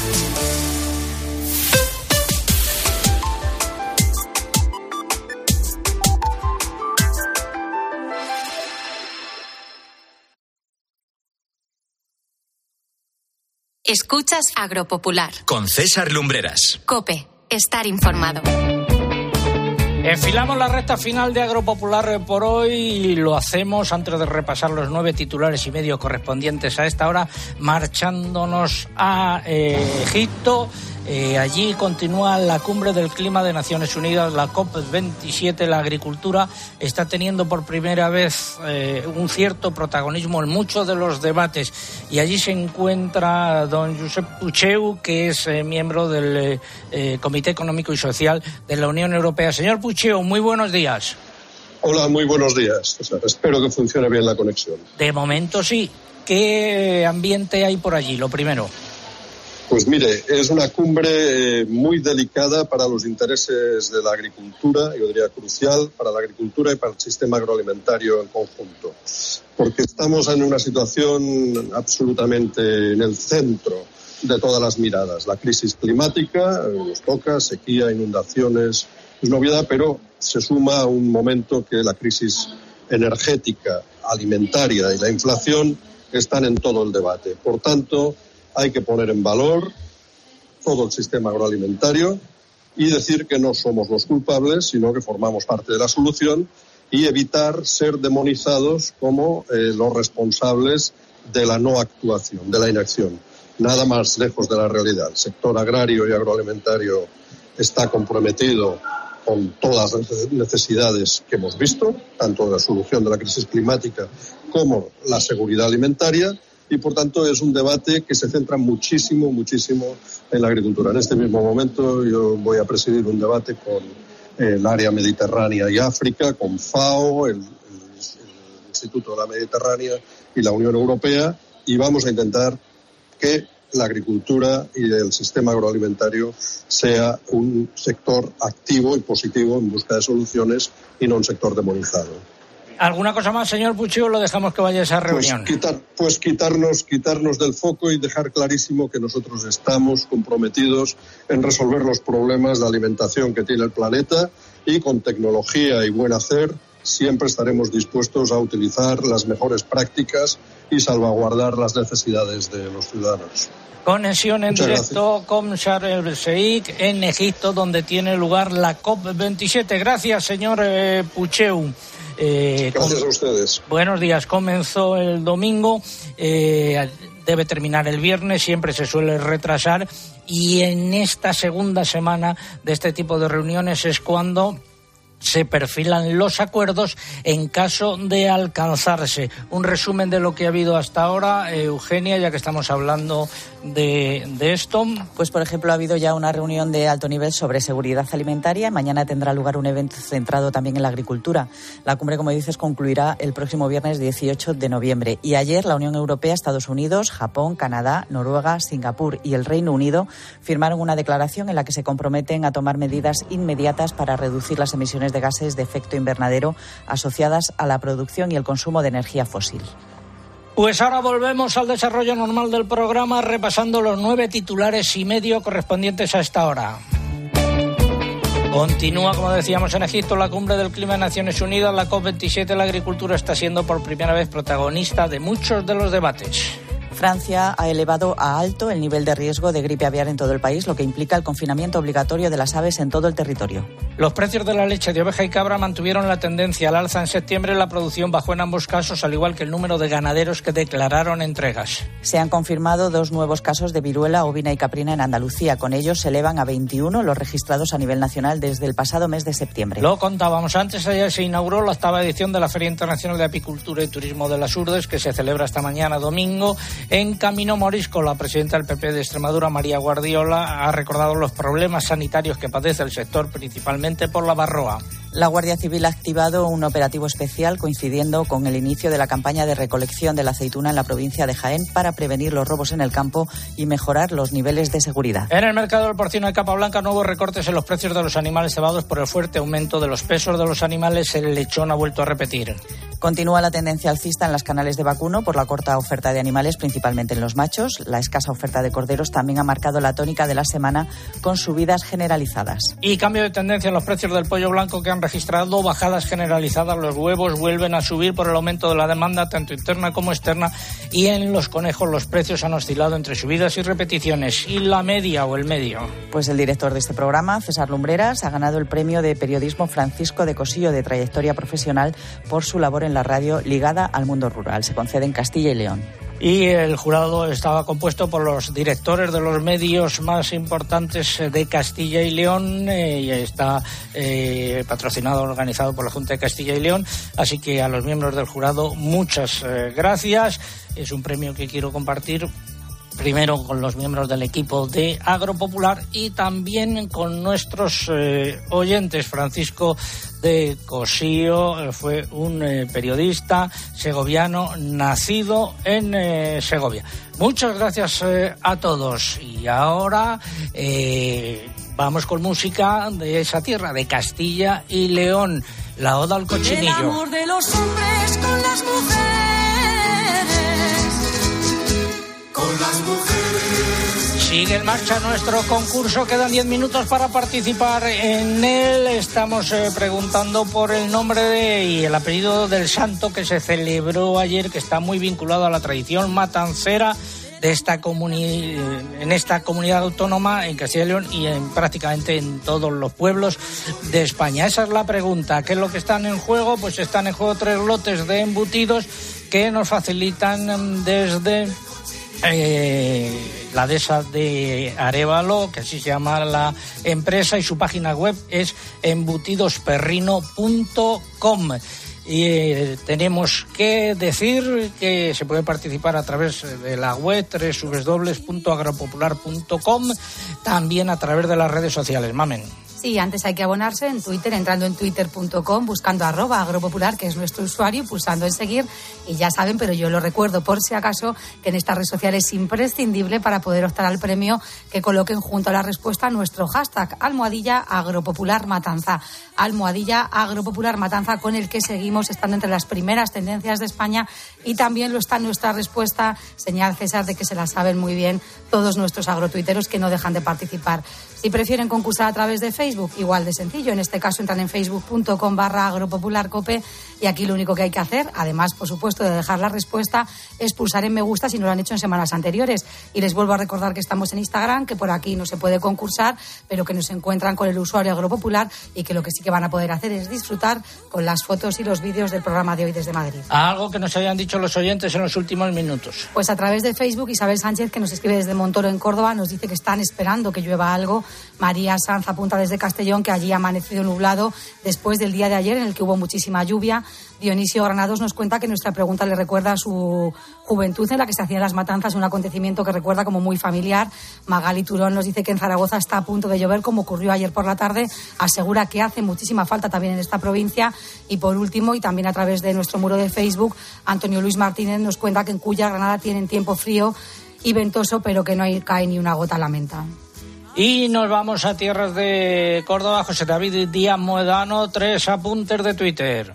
Escuchas Agropopular. Con César Lumbreras. Cope, estar informado. Enfilamos la recta final de Agropopular por hoy y lo hacemos antes de repasar los nueve titulares y medio correspondientes a esta hora, marchándonos a eh, Egipto. Eh, allí continúa la cumbre del clima de Naciones Unidas, la COP27. La agricultura está teniendo por primera vez eh, un cierto protagonismo en muchos de los debates. Y allí se encuentra don Josep Pucheu, que es miembro del Comité Económico y Social de la Unión Europea. Señor muy buenos días. Hola, muy buenos días. César. espero que funcione bien la conexión. De momento sí. ¿Qué ambiente hay por allí? Lo primero. Pues mire, es una cumbre eh, muy delicada para los intereses de la agricultura, yo diría crucial para la agricultura y para el sistema agroalimentario en conjunto, porque estamos en una situación absolutamente en el centro de todas las miradas. La crisis climática eh, nos toca, sequía, inundaciones, es novedad, pero se suma a un momento que la crisis energética, alimentaria y la inflación están en todo el debate. Por tanto, hay que poner en valor todo el sistema agroalimentario y decir que no somos los culpables, sino que formamos parte de la solución y evitar ser demonizados como eh, los responsables de la no actuación, de la inacción. Nada más lejos de la realidad. El sector agrario y agroalimentario está comprometido con todas las necesidades que hemos visto, tanto la solución de la crisis climática como la seguridad alimentaria y por tanto es un debate que se centra muchísimo, muchísimo en la agricultura. En este mismo momento yo voy a presidir un debate con el área mediterránea y África, con FAO, el- el Instituto de la Mediterránea y la Unión Europea y vamos a intentar que la agricultura y el sistema agroalimentario sea un sector activo y positivo en busca de soluciones y no un sector demonizado. ¿Alguna cosa más, señor Puccio, o lo dejamos que vaya a esa reunión? Pues, quitar, pues quitarnos, quitarnos del foco y dejar clarísimo que nosotros estamos comprometidos en resolver los problemas de alimentación que tiene el planeta y con tecnología y buen hacer siempre estaremos dispuestos a utilizar las mejores prácticas y salvaguardar las necesidades de los ciudadanos. Conexión en Muchas directo con Sharm el Sheikh en Egipto, donde tiene lugar la COP27. Gracias, señor eh, Pucheu. Eh, Gracias a ustedes. Buenos días. Comenzó el domingo, eh, debe terminar el viernes, siempre se suele retrasar y en esta segunda semana de este tipo de reuniones es cuando se perfilan los acuerdos en caso de alcanzarse. Un resumen de lo que ha habido hasta ahora, eh, Eugenia, ya que estamos hablando de, de esto. Pues, por ejemplo, ha habido ya una reunión de alto nivel sobre seguridad alimentaria. Mañana tendrá lugar un evento centrado también en la agricultura. La cumbre, como dices, concluirá el próximo viernes 18 de noviembre. Y ayer la Unión Europea, Estados Unidos, Japón, Canadá, Noruega, Singapur y el Reino Unido firmaron una declaración en la que se comprometen a tomar medidas inmediatas para reducir las emisiones de gases de efecto invernadero asociadas a la producción y el consumo de energía fósil. Pues ahora volvemos al desarrollo normal del programa repasando los nueve titulares y medio correspondientes a esta hora. Continúa, como decíamos, en Egipto la cumbre del clima de Naciones Unidas, la COP27. La agricultura está siendo por primera vez protagonista de muchos de los debates. Francia ha elevado a alto el nivel de riesgo de gripe aviar en todo el país, lo que implica el confinamiento obligatorio de las aves en todo el territorio. Los precios de la leche de oveja y cabra mantuvieron la tendencia al alza en septiembre. La producción bajó en ambos casos, al igual que el número de ganaderos que declararon entregas. Se han confirmado dos nuevos casos de viruela ovina y caprina en Andalucía. Con ellos se elevan a 21 los registrados a nivel nacional desde el pasado mes de septiembre. Lo contábamos antes, ayer se inauguró la octava edición de la Feria Internacional de Apicultura y Turismo de las Urdes, que se celebra esta mañana domingo en Camino Morisco. La presidenta del PP de Extremadura, María Guardiola, ha recordado los problemas sanitarios que padece el sector, principalmente por la barroa. La Guardia Civil ha activado un operativo especial coincidiendo con el inicio de la campaña de recolección de la aceituna en la provincia de Jaén para prevenir los robos en el campo y mejorar los niveles de seguridad. En el mercado del porcino de capa blanca, nuevos recortes en los precios de los animales cebados por el fuerte aumento de los pesos de los animales. El lechón ha vuelto a repetir. Continúa la tendencia alcista en las canales de vacuno por la corta oferta de animales, principalmente en los machos. La escasa oferta de corderos también ha marcado la tónica de la semana con subidas generalizadas. Y cambio de tendencia en los precios del pollo blanco que han registrado bajadas generalizadas. Los huevos vuelven a subir por el aumento de la demanda, tanto interna como externa. Y en los conejos los precios han oscilado entre subidas y repeticiones. ¿Y la media o el medio? Pues el director de este programa, César Lumbreras, ha ganado el premio de periodismo Francisco de Cosillo de trayectoria profesional por su labor en la radio ligada al mundo rural. Se concede en Castilla y León. Y el jurado estaba compuesto por los directores de los medios más importantes de Castilla y León eh, y está eh, patrocinado, organizado por la Junta de Castilla y León. Así que a los miembros del jurado muchas eh, gracias. Es un premio que quiero compartir primero con los miembros del equipo de Agropopular y también con nuestros eh, oyentes. Francisco de Cosío eh, fue un eh, periodista segoviano nacido en Segovia. Muchas gracias a todos y ahora vamos con música de esa tierra, de Castilla y León, la Oda al El Cochinillo. amor de los hombres con las mujeres. Con. Sigue en marcha nuestro concurso, quedan 10 minutos para participar en él. Estamos eh, preguntando por el nombre y el apellido del santo que se celebró ayer, que está muy vinculado a la tradición matancera de esta comuni en esta comunidad autónoma en Castilla y León y en prácticamente en todos los pueblos de España. Esa es la pregunta. ¿Qué es lo que están en juego? Pues están en juego tres lotes de embutidos que nos facilitan mm, desde eh, la dehesa de Arevalo, que así se llama la empresa, y su página web es embutidosperrino.com. Y eh, tenemos que decir que se puede participar a través de la web www.agropopular.com, también a través de las redes sociales. Mamen. Sí, antes hay que abonarse en Twitter, entrando en twitter.com, buscando arroba agropopular, que es nuestro usuario, pulsando en seguir. Y ya saben, pero yo lo recuerdo por si acaso, que en esta red social es imprescindible para poder optar al premio que coloquen junto a la respuesta nuestro hashtag almohadilla agropopular matanza. Almohadilla agropopular matanza con el que seguimos estando entre las primeras tendencias de España y también lo está nuestra respuesta, señal César, de que se la saben muy bien todos nuestros agrotuiteros que no dejan de participar. Si prefieren concursar a través de Facebook, igual de sencillo. En este caso entran en facebook.com barra agropopularcope y aquí lo único que hay que hacer, además, por supuesto, de dejar la respuesta, es pulsar en me gusta si no lo han hecho en semanas anteriores. Y les vuelvo a recordar que estamos en Instagram, que por aquí no se puede concursar, pero que nos encuentran con el usuario agropopular y que lo que sí que van a poder hacer es disfrutar con las fotos y los vídeos del programa de hoy desde Madrid. Algo que nos hayan dicho los oyentes en los últimos minutos. Pues a través de Facebook, Isabel Sánchez, que nos escribe desde Montoro en Córdoba, nos dice que están esperando que llueva algo María Sanz apunta desde Castellón que allí ha amanecido nublado después del día de ayer en el que hubo muchísima lluvia. Dionisio Granados nos cuenta que nuestra pregunta le recuerda a su juventud en la que se hacían las matanzas, un acontecimiento que recuerda como muy familiar. Magali Turón nos dice que en Zaragoza está a punto de llover, como ocurrió ayer por la tarde. Asegura que hace muchísima falta también en esta provincia. Y por último, y también a través de nuestro muro de Facebook, Antonio Luis Martínez nos cuenta que en Cuya, Granada, tienen tiempo frío y ventoso, pero que no cae ni una gota a la menta. Y nos vamos a tierras de Córdoba. José David Díaz Moedano, tres apuntes de Twitter.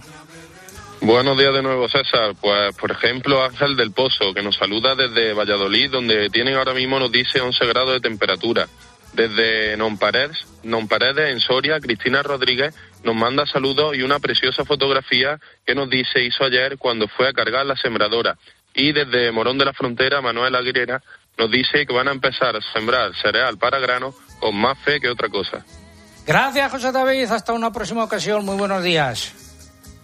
Buenos días de nuevo, César. Pues, por ejemplo, Ángel del Pozo, que nos saluda desde Valladolid, donde tienen ahora mismo, nos dice 11 grados de temperatura. Desde Nonparedes, Nonparedes, en Soria, Cristina Rodríguez nos manda saludos y una preciosa fotografía que nos dice hizo ayer cuando fue a cargar la sembradora. Y desde Morón de la Frontera, Manuel Aguilera nos dice que van a empezar a sembrar cereal para grano con más fe que otra cosa. Gracias, José David. Hasta una próxima ocasión. Muy buenos días.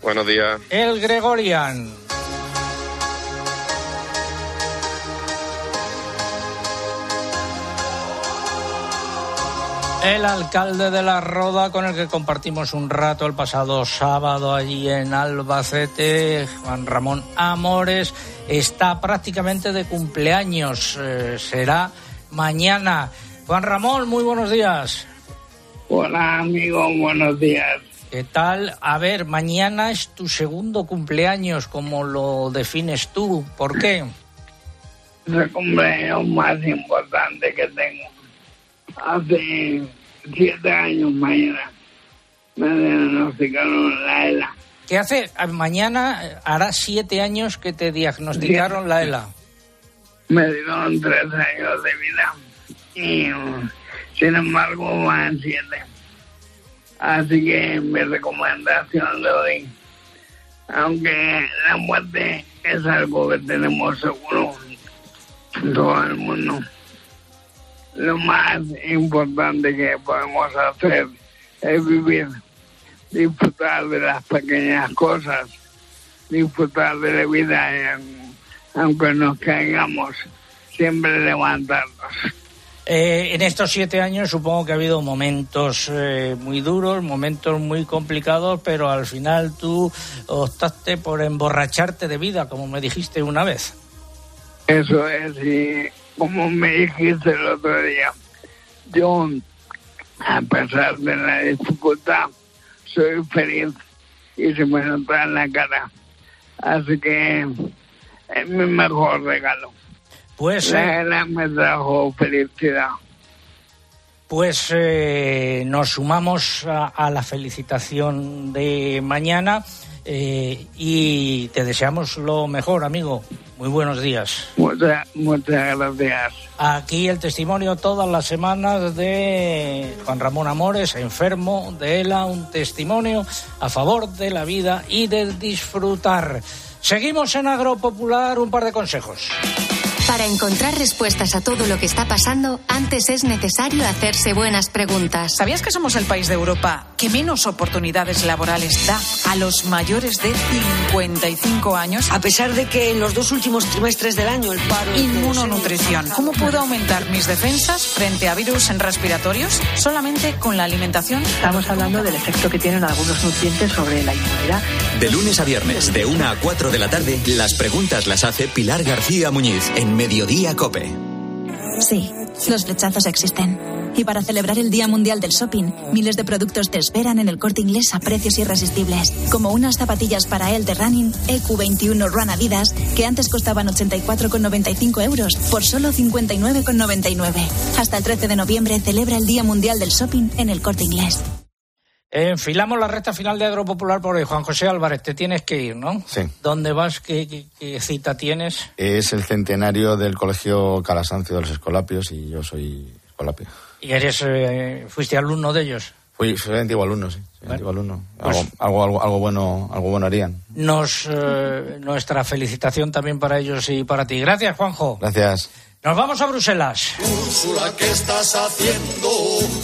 Buenos días. El Gregorian. El alcalde de la Roda con el que compartimos un rato el pasado sábado allí en Albacete, Juan Ramón Amores, está prácticamente de cumpleaños. Eh, será mañana. Juan Ramón, muy buenos días. Hola, amigo, buenos días. ¿Qué tal? A ver, mañana es tu segundo cumpleaños, como lo defines tú. ¿Por qué? Es el cumpleaños más importante que tengo. Hace siete años mañana me diagnosticaron la ELA. ¿Qué hace? Mañana hará siete años que te diagnosticaron la ELA. Me dieron tres años de vida y sin embargo van siete. Así que mi recomendación le doy, aunque la muerte es algo que tenemos seguro todo el mundo, lo más importante que podemos hacer es vivir, disfrutar de las pequeñas cosas, disfrutar de la vida, aunque nos caigamos, siempre levantarnos. Eh, en estos siete años supongo que ha habido momentos eh, muy duros, momentos muy complicados, pero al final tú optaste por emborracharte de vida, como me dijiste una vez. Eso es, y como me dijiste el otro día, yo, a pesar de la dificultad, soy feliz y se me nota en la cara. Así que es mi mejor regalo. Pues la ELA me trajo felicidad. Pues eh, nos sumamos a, a, la felicitación de mañana eh, y te deseamos lo mejor, amigo. Muy buenos días. Muchas, muchas gracias. Aquí el testimonio todas las semanas de Juan Ramón Amores, enfermo de ELA, un testimonio a favor de la vida y de disfrutar. Seguimos en Agropopular, un par de consejos. Para encontrar respuestas a todo lo que está pasando, antes es necesario hacerse buenas preguntas. ¿Sabías que somos el país de Europa que menos oportunidades laborales da a los mayores de 55 años? A pesar de que en los dos últimos trimestres del año el paro... Inmunonutrición. ¿Cómo puedo aumentar mis defensas frente a virus respiratorios? Solamente con la alimentación. Estamos hablando del efecto que tienen algunos nutrientes sobre la inmunidad. De lunes a viernes, de 1 a 4 de la tarde, las preguntas las hace Pilar García Muñiz en Mediodía Cope. Sí, los flechazos existen. Y para celebrar el Día Mundial del Shopping, miles de productos te esperan en el corte inglés a precios irresistibles. Como unas zapatillas para él de running EQ21 Run Adidas, que antes costaban 84,95 euros por solo 59,99. Hasta el 13 de noviembre celebra el Día Mundial del Shopping en el corte inglés. Enfilamos la recta final de Agropopular por hoy. Juan José Álvarez, te tienes que ir, ¿no? Sí. ¿Dónde vas? ¿Qué, qué- qué cita tienes? Es el centenario del Colegio Calasancio de los Escolapios y yo soy escolapio. ¿Y eres, eh, fuiste alumno de ellos? Fui, soy antiguo alumno, sí. Soy antiguo alumno. pues- Algo, algo, algo, algo bueno, algo bueno harían. Nos, eh, nuestra felicitación también para ellos y para ti. Gracias, Juanjo. Gracias. Nos vamos a Bruselas. Úrsula, ¿qué estás haciendo?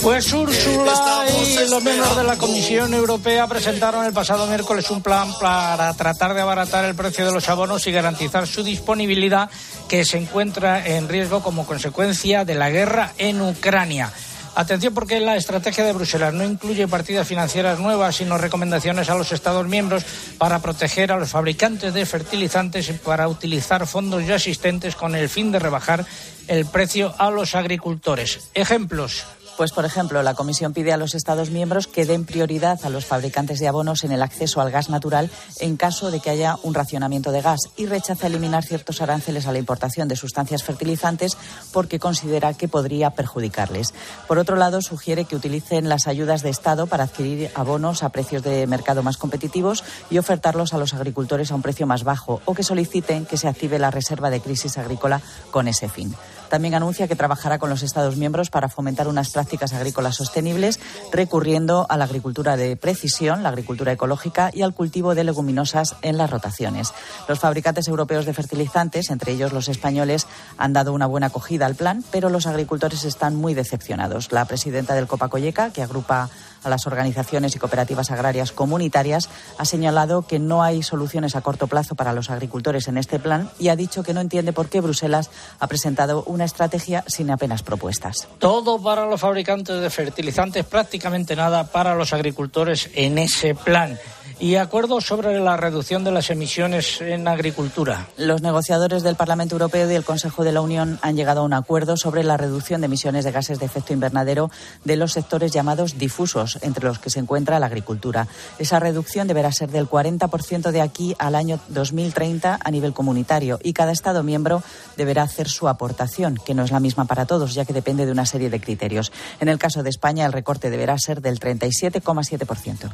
Pues Úrsula y los miembros de la Comisión Europea presentaron el pasado miércoles un plan para tratar de abaratar el precio de los abonos y garantizar su disponibilidad que se encuentra en riesgo como consecuencia de la guerra en Ucrania. Atención porque la estrategia de Bruselas no incluye partidas financieras nuevas, sino recomendaciones a los Estados miembros para proteger a los fabricantes de fertilizantes y para utilizar fondos ya existentes con el fin de rebajar el precio a los agricultores. Ejemplos. Pues, por ejemplo, la Comisión pide a los Estados miembros que den prioridad a los fabricantes de abonos en el acceso al gas natural en caso de que haya un racionamiento de gas y rechaza eliminar ciertos aranceles a la importación de sustancias fertilizantes porque considera que podría perjudicarles. Por otro lado, sugiere que utilicen las ayudas de Estado para adquirir abonos a precios de mercado más competitivos y ofertarlos a los agricultores a un precio más bajo o que soliciten que se active la reserva de crisis agrícola con ese fin. También anuncia que trabajará con los Estados miembros para fomentar unas prácticas agrícolas sostenibles, recurriendo a la agricultura de precisión, la agricultura ecológica y al cultivo de leguminosas en las rotaciones. Los fabricantes europeos de fertilizantes, entre ellos los españoles, han dado una buena acogida al plan, pero los agricultores están muy decepcionados. La presidenta del Copacoyeca, que agrupa a las organizaciones y cooperativas agrarias comunitarias, ha señalado que no hay soluciones a corto plazo para los agricultores en este plan y ha dicho que no entiende por qué Bruselas ha presentado una estrategia sin apenas propuestas. Todo para los fabricantes de fertilizantes, prácticamente nada para los agricultores en ese plan. Y acuerdos sobre la reducción de las emisiones en agricultura. Los negociadores del Parlamento Europeo y el Consejo de la Unión han llegado a un acuerdo sobre la reducción de emisiones de gases de efecto invernadero de los sectores llamados difusos, entre los que se encuentra la agricultura. Esa reducción deberá ser del 40% de aquí al año 2030 a nivel comunitario y cada Estado miembro deberá hacer su aportación, que no es la misma para todos, ya que depende de una serie de criterios. En el caso de España, el recorte deberá ser del 37,7%.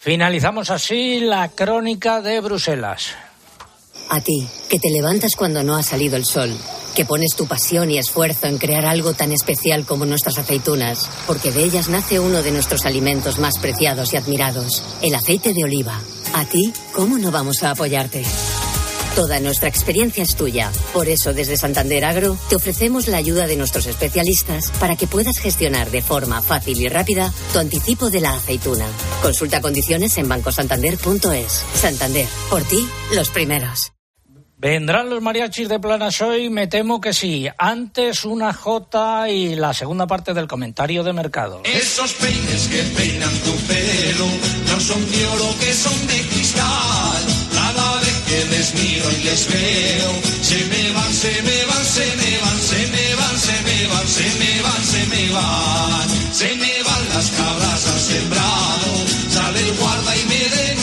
Finalizamos así la crónica de Bruselas. A ti, que te levantas cuando no ha salido el sol, que pones tu pasión y esfuerzo en crear algo tan especial como nuestras aceitunas, porque de ellas nace uno de nuestros alimentos más preciados y admirados, el aceite de oliva. A ti, ¿cómo no vamos a apoyarte? Toda nuestra experiencia es tuya. Por eso, desde Santander Agro, te ofrecemos la ayuda de nuestros especialistas para que puedas gestionar de forma fácil y rápida tu anticipo de la aceituna. Consulta condiciones en bancosantander.es. Santander, por ti, los primeros. ¿Vendrán los mariachis de Planas hoy? Me temo que sí. Antes una J y la segunda parte del comentario de mercado. Esos peines que peinan tu pelo no son de oro, que son de cristal. Que les miro y les veo, se me van, se me van, se me van, se me van, se me van, se me van, se me van. Se me van las cabras al sembrado, sale el guarda y me denuncia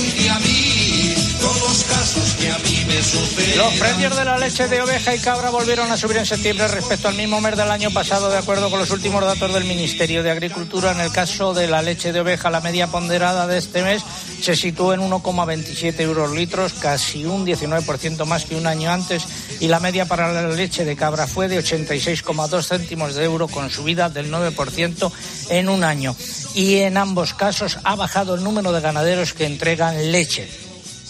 Los precios de la leche de oveja y cabra volvieron a subir en septiembre respecto al mismo mes del año pasado, de acuerdo con los últimos datos del Ministerio de Agricultura. En el caso de la leche de oveja, la media ponderada de este mes se situó en 1,27 euros litros, casi un 19% más que un año antes, y la media para la leche de cabra fue de 86,2 céntimos de euro, con subida del 9% en un año. Y en ambos casos ha bajado el número de ganaderos que entregan leche.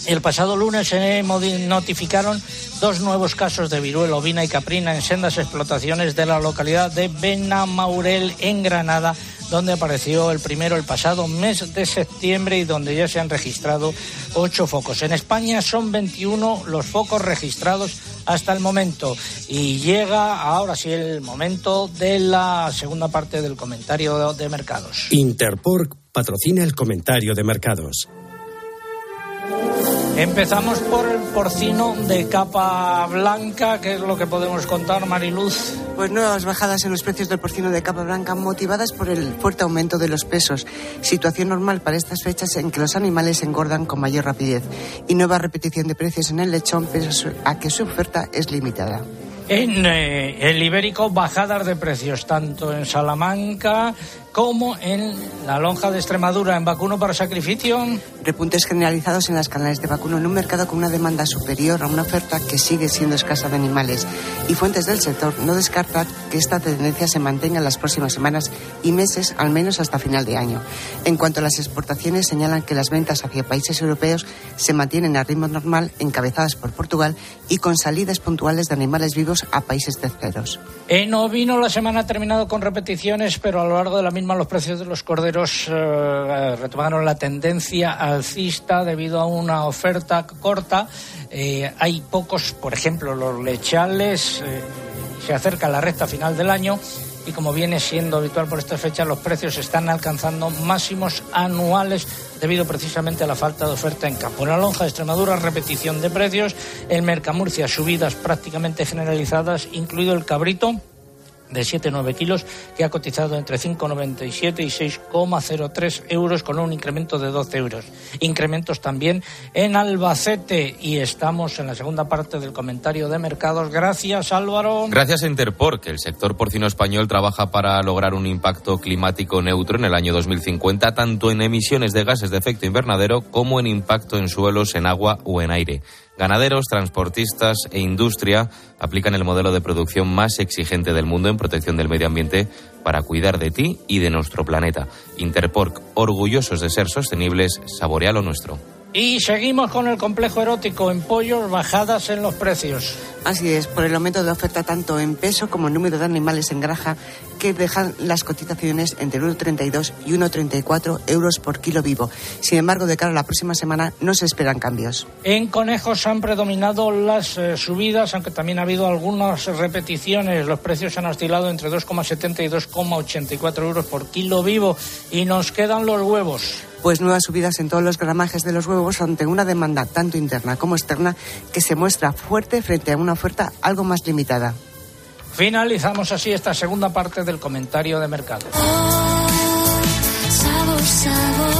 El pasado lunes se notificaron dos nuevos casos de viruela ovina y caprina en sendas explotaciones de la localidad de Benamaurel, en Granada, donde apareció el primero el pasado mes de septiembre y donde ya se han registrado ocho focos. En España son 21 los focos registrados hasta el momento y llega ahora sí el momento de la segunda parte del comentario de mercados. Interpork patrocina el comentario de mercados. Empezamos por el porcino de capa blanca, que es lo que podemos contar, Mariluz. Pues nuevas bajadas en los precios del porcino de capa blanca motivadas por el fuerte aumento de los pesos, situación normal para estas fechas en que los animales engordan con mayor rapidez, y nueva repetición de precios en el lechón, pese a que su oferta es limitada. En eh, el ibérico, bajadas de precios, tanto en Salamanca como en la lonja de Extremadura, en vacuno para sacrificio. Repuntes generalizados en las canales de vacuno en un mercado con una demanda superior a una oferta que sigue siendo escasa de animales. Y fuentes del sector no descartan que esta tendencia se mantenga en las próximas semanas y meses, al menos hasta final de año. En cuanto a las exportaciones, señalan que las ventas hacia países europeos se mantienen a ritmo normal, encabezadas por Portugal y con salidas puntuales de animales vivos a países terceros. En ovino la semana ha terminado con repeticiones, pero a lo largo de la misma los precios de los corderos eh, retomaron la tendencia alcista debido a una oferta corta. Eh, hay pocos, por ejemplo, los lechales. Eh, se acerca la recta final del año y como viene siendo habitual por esta fecha, los precios están alcanzando máximos anuales debido precisamente a la falta de oferta en campo. En la lonja de Extremadura, repetición de precios. En Mercamurcia, subidas prácticamente generalizadas, incluido el cabrito de 7,9 kilos, que ha cotizado entre 5,97 y 6,03 euros, con un incremento de 12 euros. Incrementos también en Albacete. Y estamos en la segunda parte del comentario de mercados. Gracias, Álvaro. Gracias a Interpor, que el sector porcino español trabaja para lograr un impacto climático neutro en el año 2050, tanto en emisiones de gases de efecto invernadero como en impacto en suelos, en agua o en aire. Ganaderos, transportistas e industria aplican el modelo de producción más exigente del mundo en protección del medio ambiente para cuidar de ti y de nuestro planeta. Interporc, orgullosos de ser sostenibles, saborea lo nuestro. Y seguimos con el complejo erótico en pollos, bajadas en los precios. Así es, por el aumento de oferta tanto en peso como en número de animales en granja que dejan las cotizaciones entre 1,32 y 1,34 euros por kilo vivo. Sin embargo, de cara a la próxima semana no se esperan cambios. En conejos han predominado las eh, subidas, aunque también ha habido algunas repeticiones. Los precios han oscilado entre 2,70 y 2,84 euros por kilo vivo. Y nos quedan los huevos pues nuevas subidas en todos los gramajes de los huevos ante una demanda tanto interna como externa que se muestra fuerte frente a una oferta algo más limitada. Finalizamos así esta segunda parte del comentario de mercado. sabor, sabor,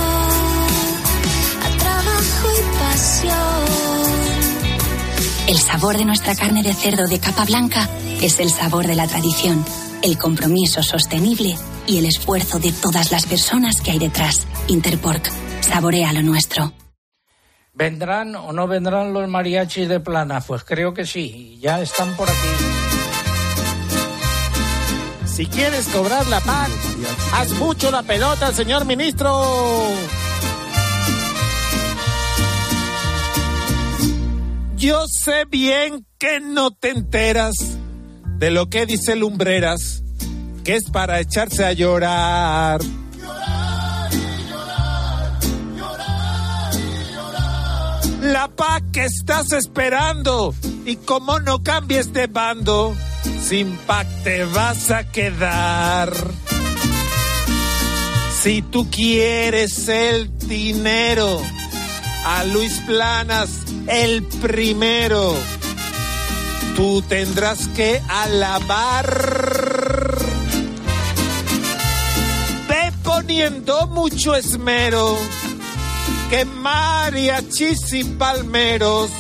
a trabajo y pasión. El sabor de nuestra carne de cerdo de capa blanca es el sabor de la tradición, el compromiso sostenible y el esfuerzo de todas las personas que hay detrás. Interpork, saborea lo nuestro. ¿Vendrán o no vendrán los mariachis de plana? Pues creo que sí, ya están por aquí. Si quieres cobrar la PAC, haz mucho la pelota, señor ministro. Yo sé bien que no te enteras de lo que dice Lumbreras que es para echarse a llorar. La paz que estás esperando y como no cambies de bando, sin PAC te vas a quedar. Si tú quieres el dinero, a Luis Planas el primero, tú tendrás que alabar poniendo mucho esmero, que mariachis y palmeros,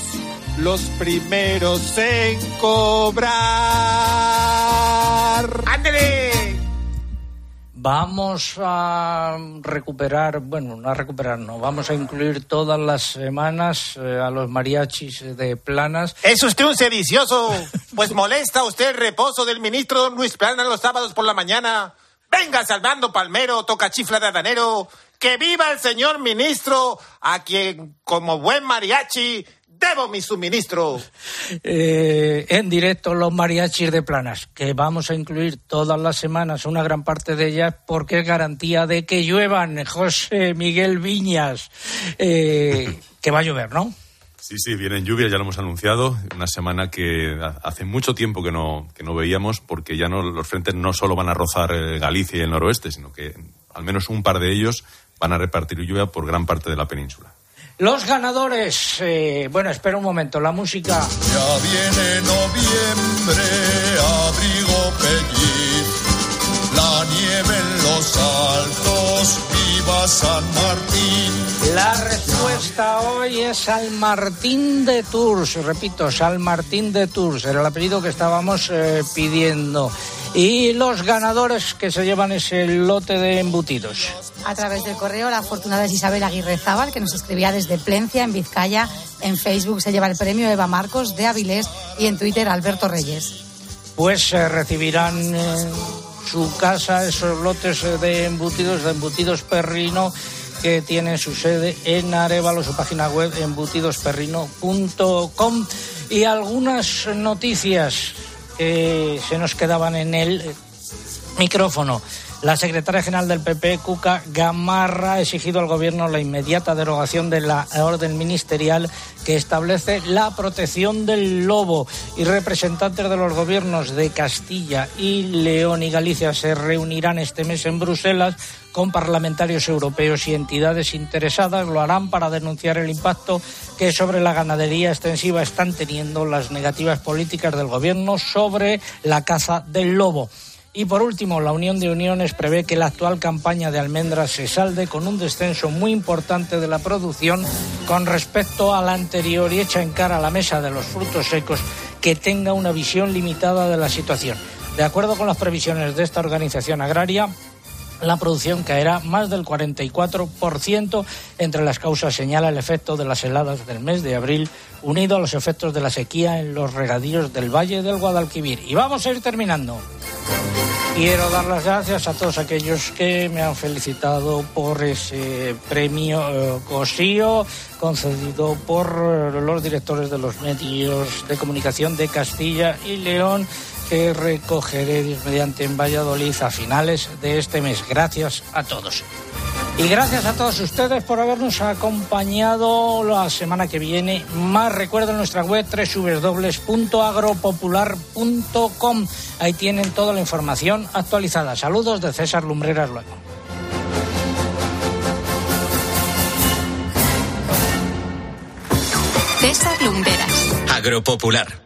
los primeros en cobrar. ¡Ándale! Vamos a recuperar, bueno, no a recuperar, no, vamos a incluir todas las semanas eh, a los mariachis de Planas. Es usted un sedicioso, pues molesta usted el reposo del ministro Luis Planas los sábados por la mañana. Venga, Salvando Palmero, toca chifla de adanero. Que viva el señor ministro, a quien, como buen mariachi, debo mi suministro. Eh, en directo los mariachis de Planas, que vamos a incluir todas las semanas, una gran parte de ellas, porque es garantía de que lluevan. José Miguel Viñas, eh, que va a llover, ¿no? Sí, sí, vienen lluvias, ya lo hemos anunciado. Una semana que hace mucho tiempo que no, que no veíamos, porque ya no, los frentes no solo van a rozar eh, Galicia y el noroeste, sino que al menos un par de ellos van a repartir lluvia por gran parte de la península. Los ganadores, eh, bueno, espera un momento, la música. Ya viene noviembre, abrigo pelliz, la nieve en los altos, viva San Martín. La respuesta hoy es San Martín de Tours, repito, San Martín de Tours, era el apellido que estábamos eh, pidiendo. Y los ganadores que se llevan ese lote de embutidos. A través del correo, la afortunada es Isabel Aguirre Zábal, que nos escribía desde Plencia, en Vizcaya. En Facebook se lleva el premio Eva Marcos de Avilés y en Twitter Alberto Reyes. Pues eh, recibirán en su casa esos lotes eh, de embutidos, de embutidos perrino que tiene su sede en Arevalo, su página web embutidosperrino.com y algunas noticias que se nos quedaban en el eh, micrófono. La secretaria general del PP, Cuca Gamarra, ha exigido al Gobierno la inmediata derogación de la orden ministerial que establece la protección del lobo. Y representantes de los gobiernos de Castilla y León y Galicia se reunirán este mes en Bruselas con parlamentarios europeos y entidades interesadas. Lo harán para denunciar el impacto que sobre la ganadería extensiva están teniendo las negativas políticas del Gobierno sobre la caza del lobo. Y por último, la Unión de Uniones prevé que la actual campaña de almendras se salde con un descenso muy importante de la producción con respecto a la anterior y echa en cara a la mesa de los frutos secos que tenga una visión limitada de la situación. De acuerdo con las previsiones de esta organización agraria, la producción caerá más del 44%. Entre las causas señala el efecto de las heladas del mes de abril, unido a los efectos de la sequía en los regadíos del Valle del Guadalquivir. Y vamos a ir terminando. Quiero dar las gracias a todos aquellos que me han felicitado por ese premio eh, Cosío concedido por los directores de los medios de comunicación de Castilla y León que recogeré Dios mediante en Valladolid a finales de este mes. Gracias a todos. Y gracias a todos ustedes por habernos acompañado la semana que viene. Más recuerden nuestra web www.agropopular.com. Ahí tienen toda la información actualizada. Saludos de César Lumbreras luego. César Lumberas. Agropopular.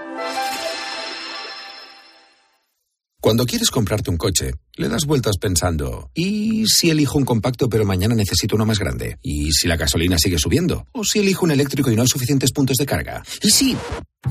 Cuando quieres comprarte un coche, le das vueltas pensando, ¿y si elijo un compacto pero mañana necesito uno más grande? ¿Y si la gasolina sigue subiendo? ¿O si elijo un eléctrico y no hay suficientes puntos de carga? ¿Y si...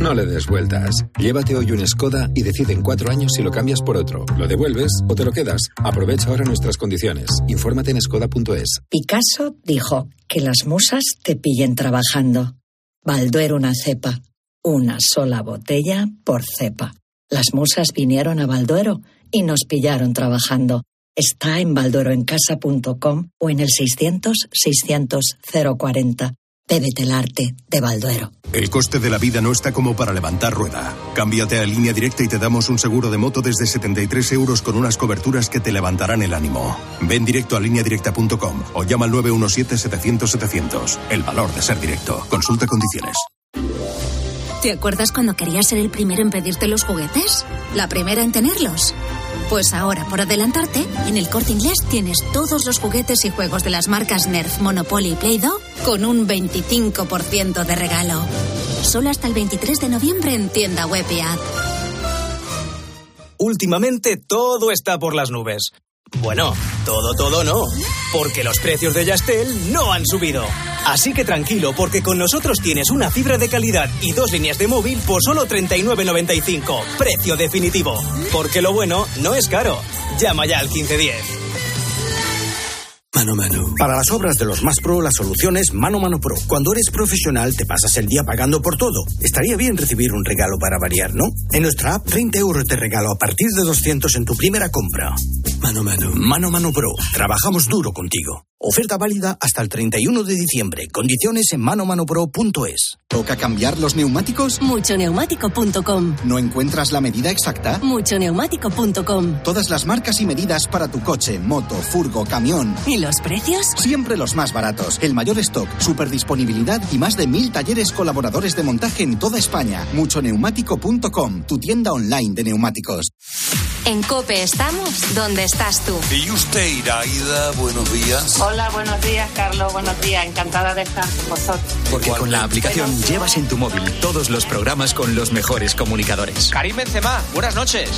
No le des vueltas. Llévate hoy un Skoda y decide en cuatro años si lo cambias por otro. ¿Lo devuelves o te lo quedas? Aprovecha ahora nuestras condiciones. Infórmate en skoda.es. Picasso dijo que las musas te pillen trabajando. Balduero una cepa. Una sola botella por cepa. Las musas vinieron a Balduero y nos pillaron trabajando. Está en baldueroencasa.com o en el 600-600-040. Bébete el arte de Balduero. El coste de la vida no está como para levantar rueda. Cámbiate a línea directa y te damos un seguro de moto desde 73 euros con unas coberturas que te levantarán el ánimo. Ven directo a lineadirecta.com o llama al 917-700-700. El valor de ser directo. Consulta condiciones. ¿Te acuerdas cuando querías ser el primero en pedirte los juguetes? ¿La primera en tenerlos? Pues ahora, por adelantarte, en el corte inglés tienes todos los juguetes y juegos de las marcas Nerf, Monopoly y Play-Doh con un 25% de regalo. Solo hasta el 23 de noviembre en tienda web. Últimamente todo está por las nubes. Bueno, todo, todo no, porque los precios de Yastel no han subido. Así que tranquilo, porque con nosotros tienes una fibra de calidad y dos líneas de móvil por solo 39.95. Precio definitivo. Porque lo bueno no es caro. Llama ya al 1510. Mano Mano. Para las obras de los más pro, la solución es Mano Mano Pro. Cuando eres profesional, te pasas el día pagando por todo. Estaría bien recibir un regalo para variar, ¿no? En nuestra app, 30 euros de regalo a partir de 200 en tu primera compra. Mano Mano. Mano Mano Pro. Trabajamos duro contigo. Oferta válida hasta el 31 de diciembre. Condiciones en manomanopro.es. ¿Toca cambiar los neumáticos? Muchoneumático.com. ¿No encuentras la medida exacta? Muchoneumático.com. Todas las marcas y medidas para tu coche, moto, furgo, camión. ¿Y los precios? Siempre los más baratos. El mayor stock, super disponibilidad y más de mil talleres colaboradores de montaje en toda España. Muchoneumático.com, tu tienda online de neumáticos. En Cope estamos donde estás tú. Y usted, Iraida, buenos días. Hola, buenos días, Carlos. Buenos días. Encantada de estar con vosotros. Porque con la aplicación llevas en tu móvil todos los programas con los mejores comunicadores. Karim Benzema, buenas noches.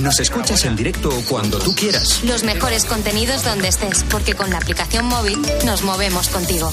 Nos escuchas en directo cuando tú quieras. Los mejores contenidos donde estés, porque con la aplicación móvil nos movemos contigo.